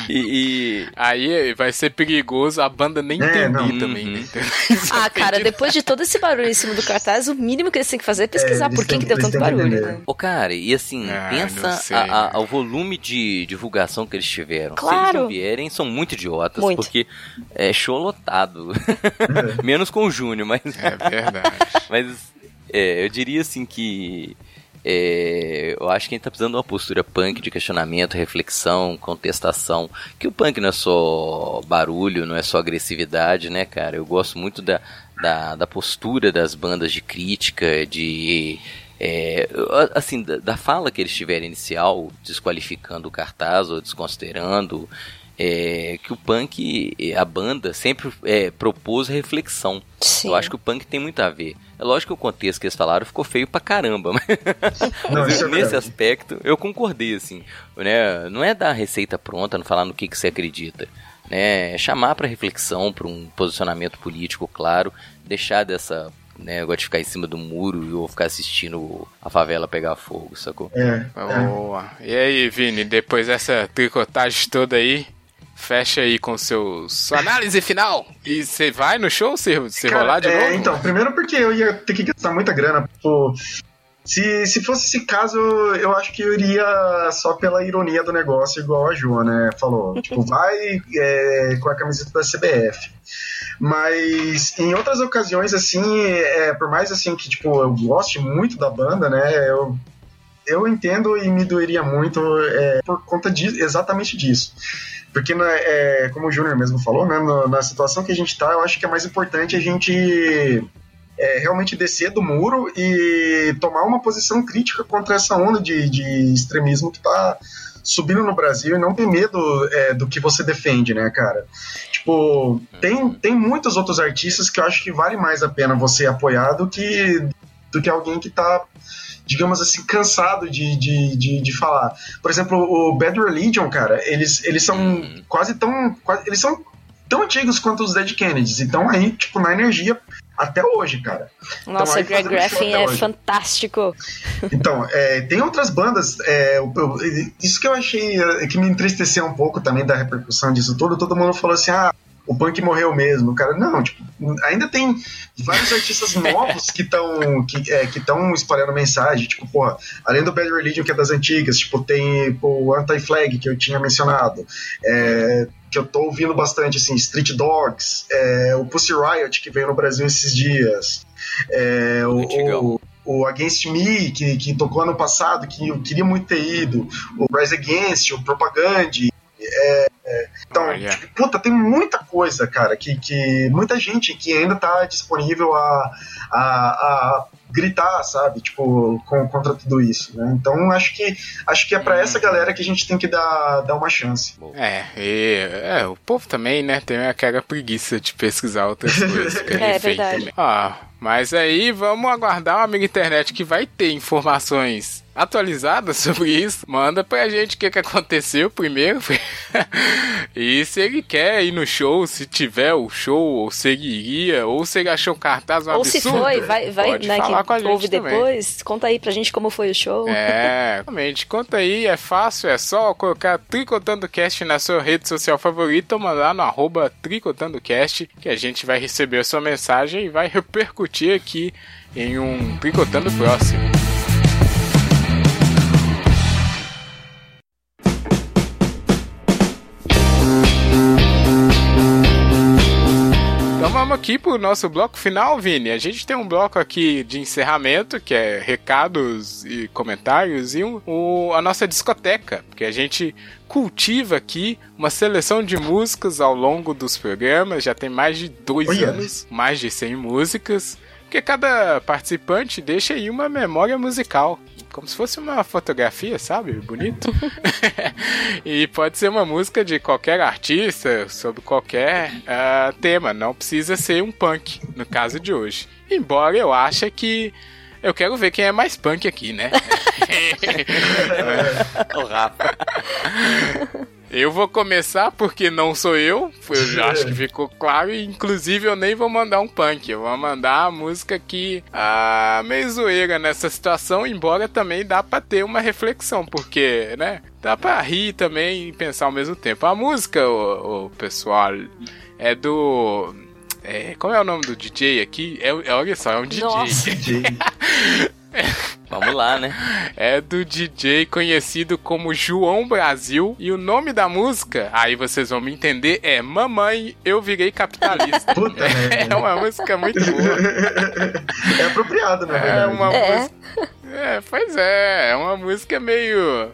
e, e- Aí vai ser perigoso a banda nem É, entender não. também, Uhum. né? [laughs] Ah, cara, depois de todo esse barulho em cima do cartaz, o mínimo que eles têm que fazer é pesquisar É, por que, que deu tanto barulho, né? Ô, cara, e assim, Ah, pensa a- a- o volume de divulgação que eles tiveram. Se Claro. eles não vierem, são muito idiotas, Muito. porque é show lotado. [laughs] Menos com o Júnior, mas, É verdade. [laughs] mas É, eu diria assim que é, eu acho que a gente tá precisando de uma postura punk de questionamento, reflexão, contestação. Que o punk não é só barulho, não é só agressividade, né, cara? Eu gosto muito da, da, da postura das bandas de crítica, de. É, assim, da, da fala que eles tiveram inicial, desqualificando o cartaz ou desconsiderando. É, que o punk, a banda, sempre é, propôs reflexão. Sim. Eu acho que o punk tem muito a ver. É lógico que o contexto que eles falaram ficou feio pra caramba, mas, [laughs] Não, mas é nesse verdade. aspecto eu concordei, assim. Né? Não é dar receita pronta, não falar no que, que você acredita. Né? É chamar pra reflexão, pra um posicionamento político claro, deixar dessa. Né, negócio de ficar em cima do muro ou ficar assistindo a favela pegar fogo, sacou? É, é. Boa. E aí, Vini, depois dessa tricotagem toda aí, fecha aí com seu, sua análise final. E você vai no show se, se Cara, rolar de é, novo? Então, primeiro porque eu ia ter que gastar muita grana. Pô, se, se fosse esse caso, eu acho que eu iria só pela ironia do negócio, igual a Ju, né? Falou. [laughs] tipo, vai é, com a camiseta da CBF. Mas em outras ocasiões, assim, é, por mais assim que tipo, eu goste muito da banda, né? Eu, eu entendo e me doeria muito é, por conta de, exatamente disso. Porque, né, é, como o Júnior mesmo falou, né, no- na situação que a gente tá, eu acho que é mais importante a gente é, realmente descer do muro e tomar uma posição crítica contra essa onda de, de extremismo que tá subindo no Brasil e não ter medo é, do que você defende, né, cara? Tipo, tem, tem muitos outros artistas que eu acho que vale mais a pena você apoiar do que, do que alguém que tá, digamos assim, cansado de, de, de, de falar. Por exemplo, o Bad Religion, cara, eles, eles são Hum. quase tão. quase- eles são tão antigos quanto os Dead Kennedys. Então aí, tipo, na energia até hoje, cara. Nossa, aí Greg Graffin é hoje. fantástico. Então, é, tem outras bandas. é, isso que eu achei é, que me entristeceu um pouco também da repercussão disso tudo. Todo mundo falou assim: ah, o punk morreu mesmo. Cara, não, tipo, ainda tem vários artistas [laughs] novos que estão que, é, que tão espalhando mensagem. Tipo, porra, além do Bad Religion, que é das antigas, tipo, tem pô, o Anti-Flag, que eu tinha mencionado. É, que eu tô ouvindo bastante, assim, Street Dogs, é, o Pussy Riot, que veio no Brasil esses dias. É, o, o Against Me, que, que tocou ano passado, que eu queria muito ter ido, o Rise Against, o Propaganda. É, é, então, Olha. tipo, puta, tem muita coisa, cara, que, que muita gente que ainda tá disponível a, a, a gritar, sabe, tipo, com- contra tudo isso, né? Então, acho que acho que é pra essa galera que a gente tem que dar, dar uma chance. É, e, é, o povo também, né, tem aquela preguiça de pesquisar outras [laughs] coisas. É refém verdade. também. Ah, mas aí vamos aguardar o amigo internet que vai ter informações atualizadas [laughs] sobre isso. Manda pra gente o que, que aconteceu primeiro. [laughs] e se ele quer ir no show, se tiver o show, ou se ele iria, ou se ele achou o cartaz um Ou se absurdo. foi, vai, vai pode né, falar com a gente ouve também. depois. Conta aí pra gente como foi o show. É, realmente, conta aí, é fácil, é só colocar TricotandoCast na sua rede social favorita ou mandar no arroba TricotandoCast, que a gente vai receber a sua mensagem e vai [laughs] repercutir aqui em um Tricotando próximo. Então vamos aqui pro nosso bloco final, Vini. A gente tem um bloco aqui de encerramento, que é recados e comentários, e um- o- a nossa discoteca, porque a gente cultiva aqui uma seleção de músicas ao longo dos programas, já tem mais de dois Olha. anos, mais de 100 músicas, porque cada participante deixa aí uma memória musical. Como se fosse uma fotografia, sabe? Bonito. [laughs] e pode ser uma música de qualquer artista, sobre qualquer ah, tema. Não precisa ser um punk, no caso de hoje. Embora eu ache que. Eu quero ver quem é mais punk aqui, né? [laughs] [laughs] O Rafa. Eu vou começar porque não sou eu, eu já acho que [laughs] ficou claro, e inclusive eu nem vou mandar um punk, eu vou mandar a música que ah, meio zoeira nessa situação, embora também dá pra ter uma reflexão, porque, né, dá pra rir também e pensar ao mesmo tempo. A música, o, o pessoal, é do... é, como é o nome do DJ aqui? É, é, olha só, é um DJ. Nossa. [laughs] Vamos lá, né? [laughs] É do DJ conhecido como João Brasil. E o nome da música, aí vocês vão me entender, é Mamãe, Eu Virei Capitalista. [laughs] Puta merda. é uma música muito boa. É apropriado, na É uma É. música. É, pois é, é uma música meio.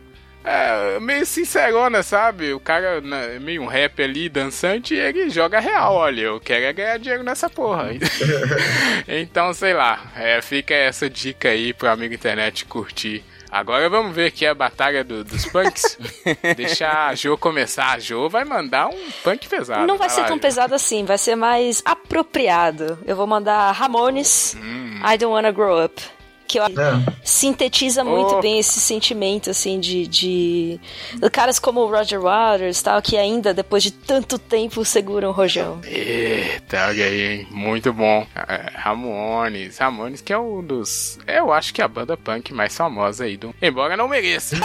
É, meio sincerona, sabe? O cara né, é meio um rap ali, dançante, e ele joga real. Olha, eu quero é ganhar dinheiro nessa porra. [laughs] então, sei lá, é, fica essa dica aí pro amigo internet curtir. Agora vamos ver aqui a batalha do- dos punks. [laughs] Deixa a Jo começar. A Jo vai mandar um punk pesado. Não vai ser lá, tão Jo. pesado assim, vai ser mais apropriado. Eu vou mandar Ramones, Hum. I Don't Wanna Grow Up. Que eu acho É. sintetiza muito Oh. bem esse sentimento, assim, de, de. Caras como o Roger Waters tal, que ainda, depois de tanto tempo, seguram o rojão. Eita, olha aí, hein? Muito bom. É, Ramones. Ramones, que é um dos. Eu acho que é a banda punk mais famosa aí do. Embora não mereça.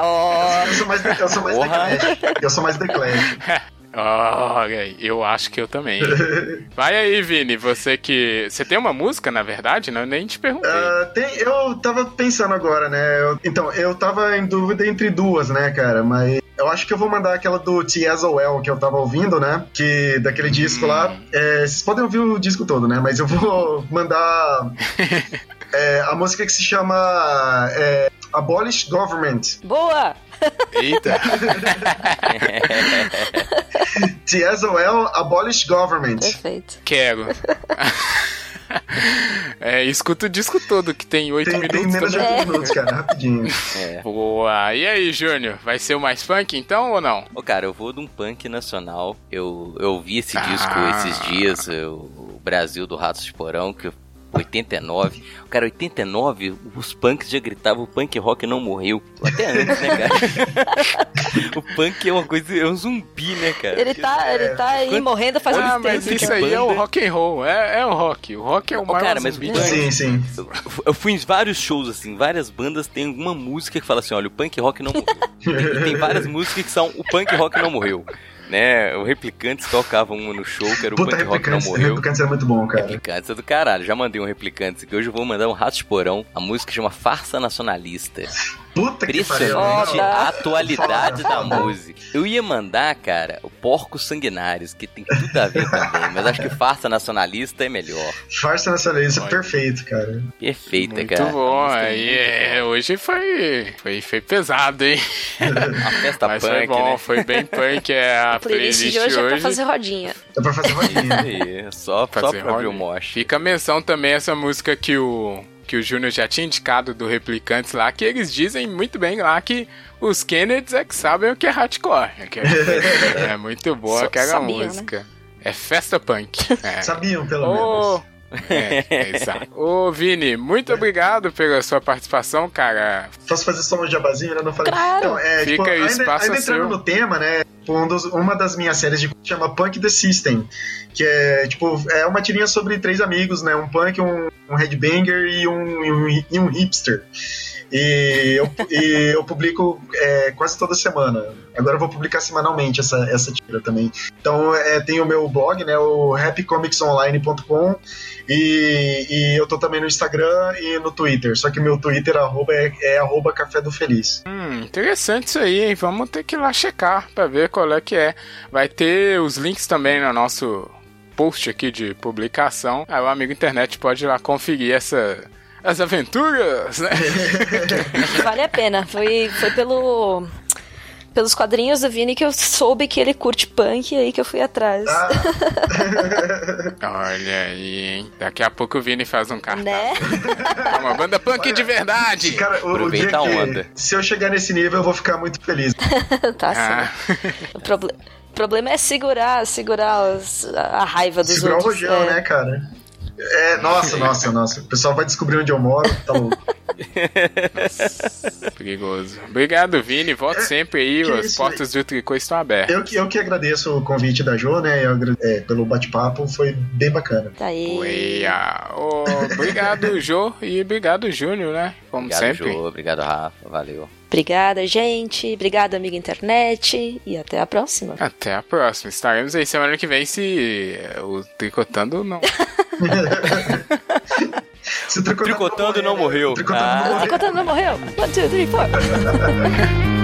Ó, [laughs] Eu sou mais, eu sou mais Porra. declético. Eu sou mais declético. [laughs] Olha aí, eu acho que eu também. [laughs] Vai aí, Vini, você que. Você tem uma música, na verdade? Não, eu nem te perguntei. Ah, tem, eu tava pensando agora, né? eu- então, eu tava em dúvida entre duas, né, cara? Mas eu acho que eu vou mandar aquela do T.S.O.L. que eu tava ouvindo, né? Que daquele disco lá. É, vocês podem ouvir o disco todo, né? Mas eu vou [laughs] mandar [laughs] é, a música que se chama é, Abolish Government. boa! Eita! [laughs] T.S.O.L. Abolish Government. Perfeito. Quero. [laughs] É, escuta o disco todo, que tem oito Tem, tem minutos menos de também. 8 minutos, cara, rapidinho. É. Boa! E aí, Júnior? Vai ser o mais funk então ou não? Ô, cara, eu vou de um punk nacional. Eu, eu vi esse Ah. disco esses dias, eu- o Brasil do Ratos de Porão, que eu- 89. Cara, 89, os punks já gritavam, o punk rock não morreu. Até antes, né, cara? [laughs] o punk é uma coisa, é um zumbi, né, cara? Ele tá, ele tá aí Quanto- morrendo faz Ah, mas isso aí é o rock and roll, é, é o rock. O rock é o maior cara, mas zumbi o punk- Sim, sim. Eu- fui em vários shows, assim, várias bandas têm alguma música que fala assim, olha, o punk rock não morreu. Tem, tem várias músicas que são o punk rock não morreu. Né? O Replicantes tocava uma no show, que era o Puta, punk rock não morreu. Replicantes é muito bom, cara. Replicantes é do caralho, já mandei um Replicantes aqui. Hoje eu vou mandar um Rato de Porão. A música chama Farsa Nacionalista. Puta que pariu. Impressionante a atualidade da música. Eu ia mandar, cara, o Porcos Sanguinários, que tem tudo a ver também, mas acho que Farsa Nacionalista é melhor. Farsa nacionalista, Olha. perfeito, cara. Perfeita, Muito cara. bom, A música é aí muito é, hoje foi, foi, foi pesado, hein? Uma festa Mas punk, foi bom, né? foi bem punk, é a A playlist playlist de hoje, é pra hoje. fazer rodinha. É pra fazer rodinha. Aí, [laughs] só, só Fazer pra ver o roda. mosh. Fica a menção também essa música que o que o Júnior já tinha indicado do Replicantes lá, que eles dizem muito bem lá que os Kennedys é que sabem o que é hardcore. É, que é- [laughs] é muito boa So- aquela sabiam, né? música. É festa punk. [laughs] É. Sabiam, pelo Ô, menos. É, é, exato. [laughs] Ô, Vini, muito obrigado pela sua participação, cara. Posso fazer só um jabazinho? Eu não falei. Claro. Então, é, Fica tipo, aí, o ainda, espaço ainda é entrando seu. no tema, né? tipo, um dos- uma das minhas séries de chama Punk the System. Que é, tipo, é uma tirinha sobre três amigos, né? Um punk, um, um headbanger e um, e um, e um hipster. E eu, e eu publico é, quase toda semana. Agora eu vou publicar semanalmente essa, essa tira também. Então é, tem o meu blog, né? O happycomicsonline.com e, e eu tô também no Instagram e no Twitter. Só que meu Twitter arroba é, é arroba café do feliz. Hum, interessante isso aí, hein? Vamos ter que ir lá checar pra ver qual é que é. Vai ter os links também no nosso post aqui de publicação. Aí o amigo internet pode ir lá conferir essa, as aventuras, né? [laughs] Vale a pena. Foi, foi pelo. Pelos quadrinhos do Vini que eu soube que ele curte punk e aí que eu fui atrás. Ah, [laughs] Olha aí, hein? Daqui a pouco o Vini faz um cartaz. né? É uma banda punk de verdade! cara, o, o dia Aproveita a que, onda. se eu chegar nesse nível, eu vou ficar muito feliz. [laughs] tá Ah, certo. O proble- o problema é segurar, segurar os- a a raiva dos Segurar o outros. rojão, é. né, cara? É, nossa, nossa, nossa. O pessoal vai descobrir onde eu moro, tá louco. [laughs] perigoso. Obrigado, Vini. Volte sempre aí. É, que As isso, portas do Tricô estão abertas. Eu que, eu que agradeço o convite da Jo, né? eu é, pelo bate-papo, foi bem bacana. Tá aí. Uia. Ô, obrigado, Jô. E obrigado, Júnior, né? Como Obrigado, sempre. Jô. Obrigado, Rafa. Valeu. Obrigada, gente. Obrigada, amiga internet. E até a próxima. Até a próxima. Estaremos aí semana que vem se eh, o Tricotando não. [laughs] Se tricotando, Tricotando não morreu. Tricotando Ah. não morreu. Tricotando não morreu? One, two, three, four. [laughs]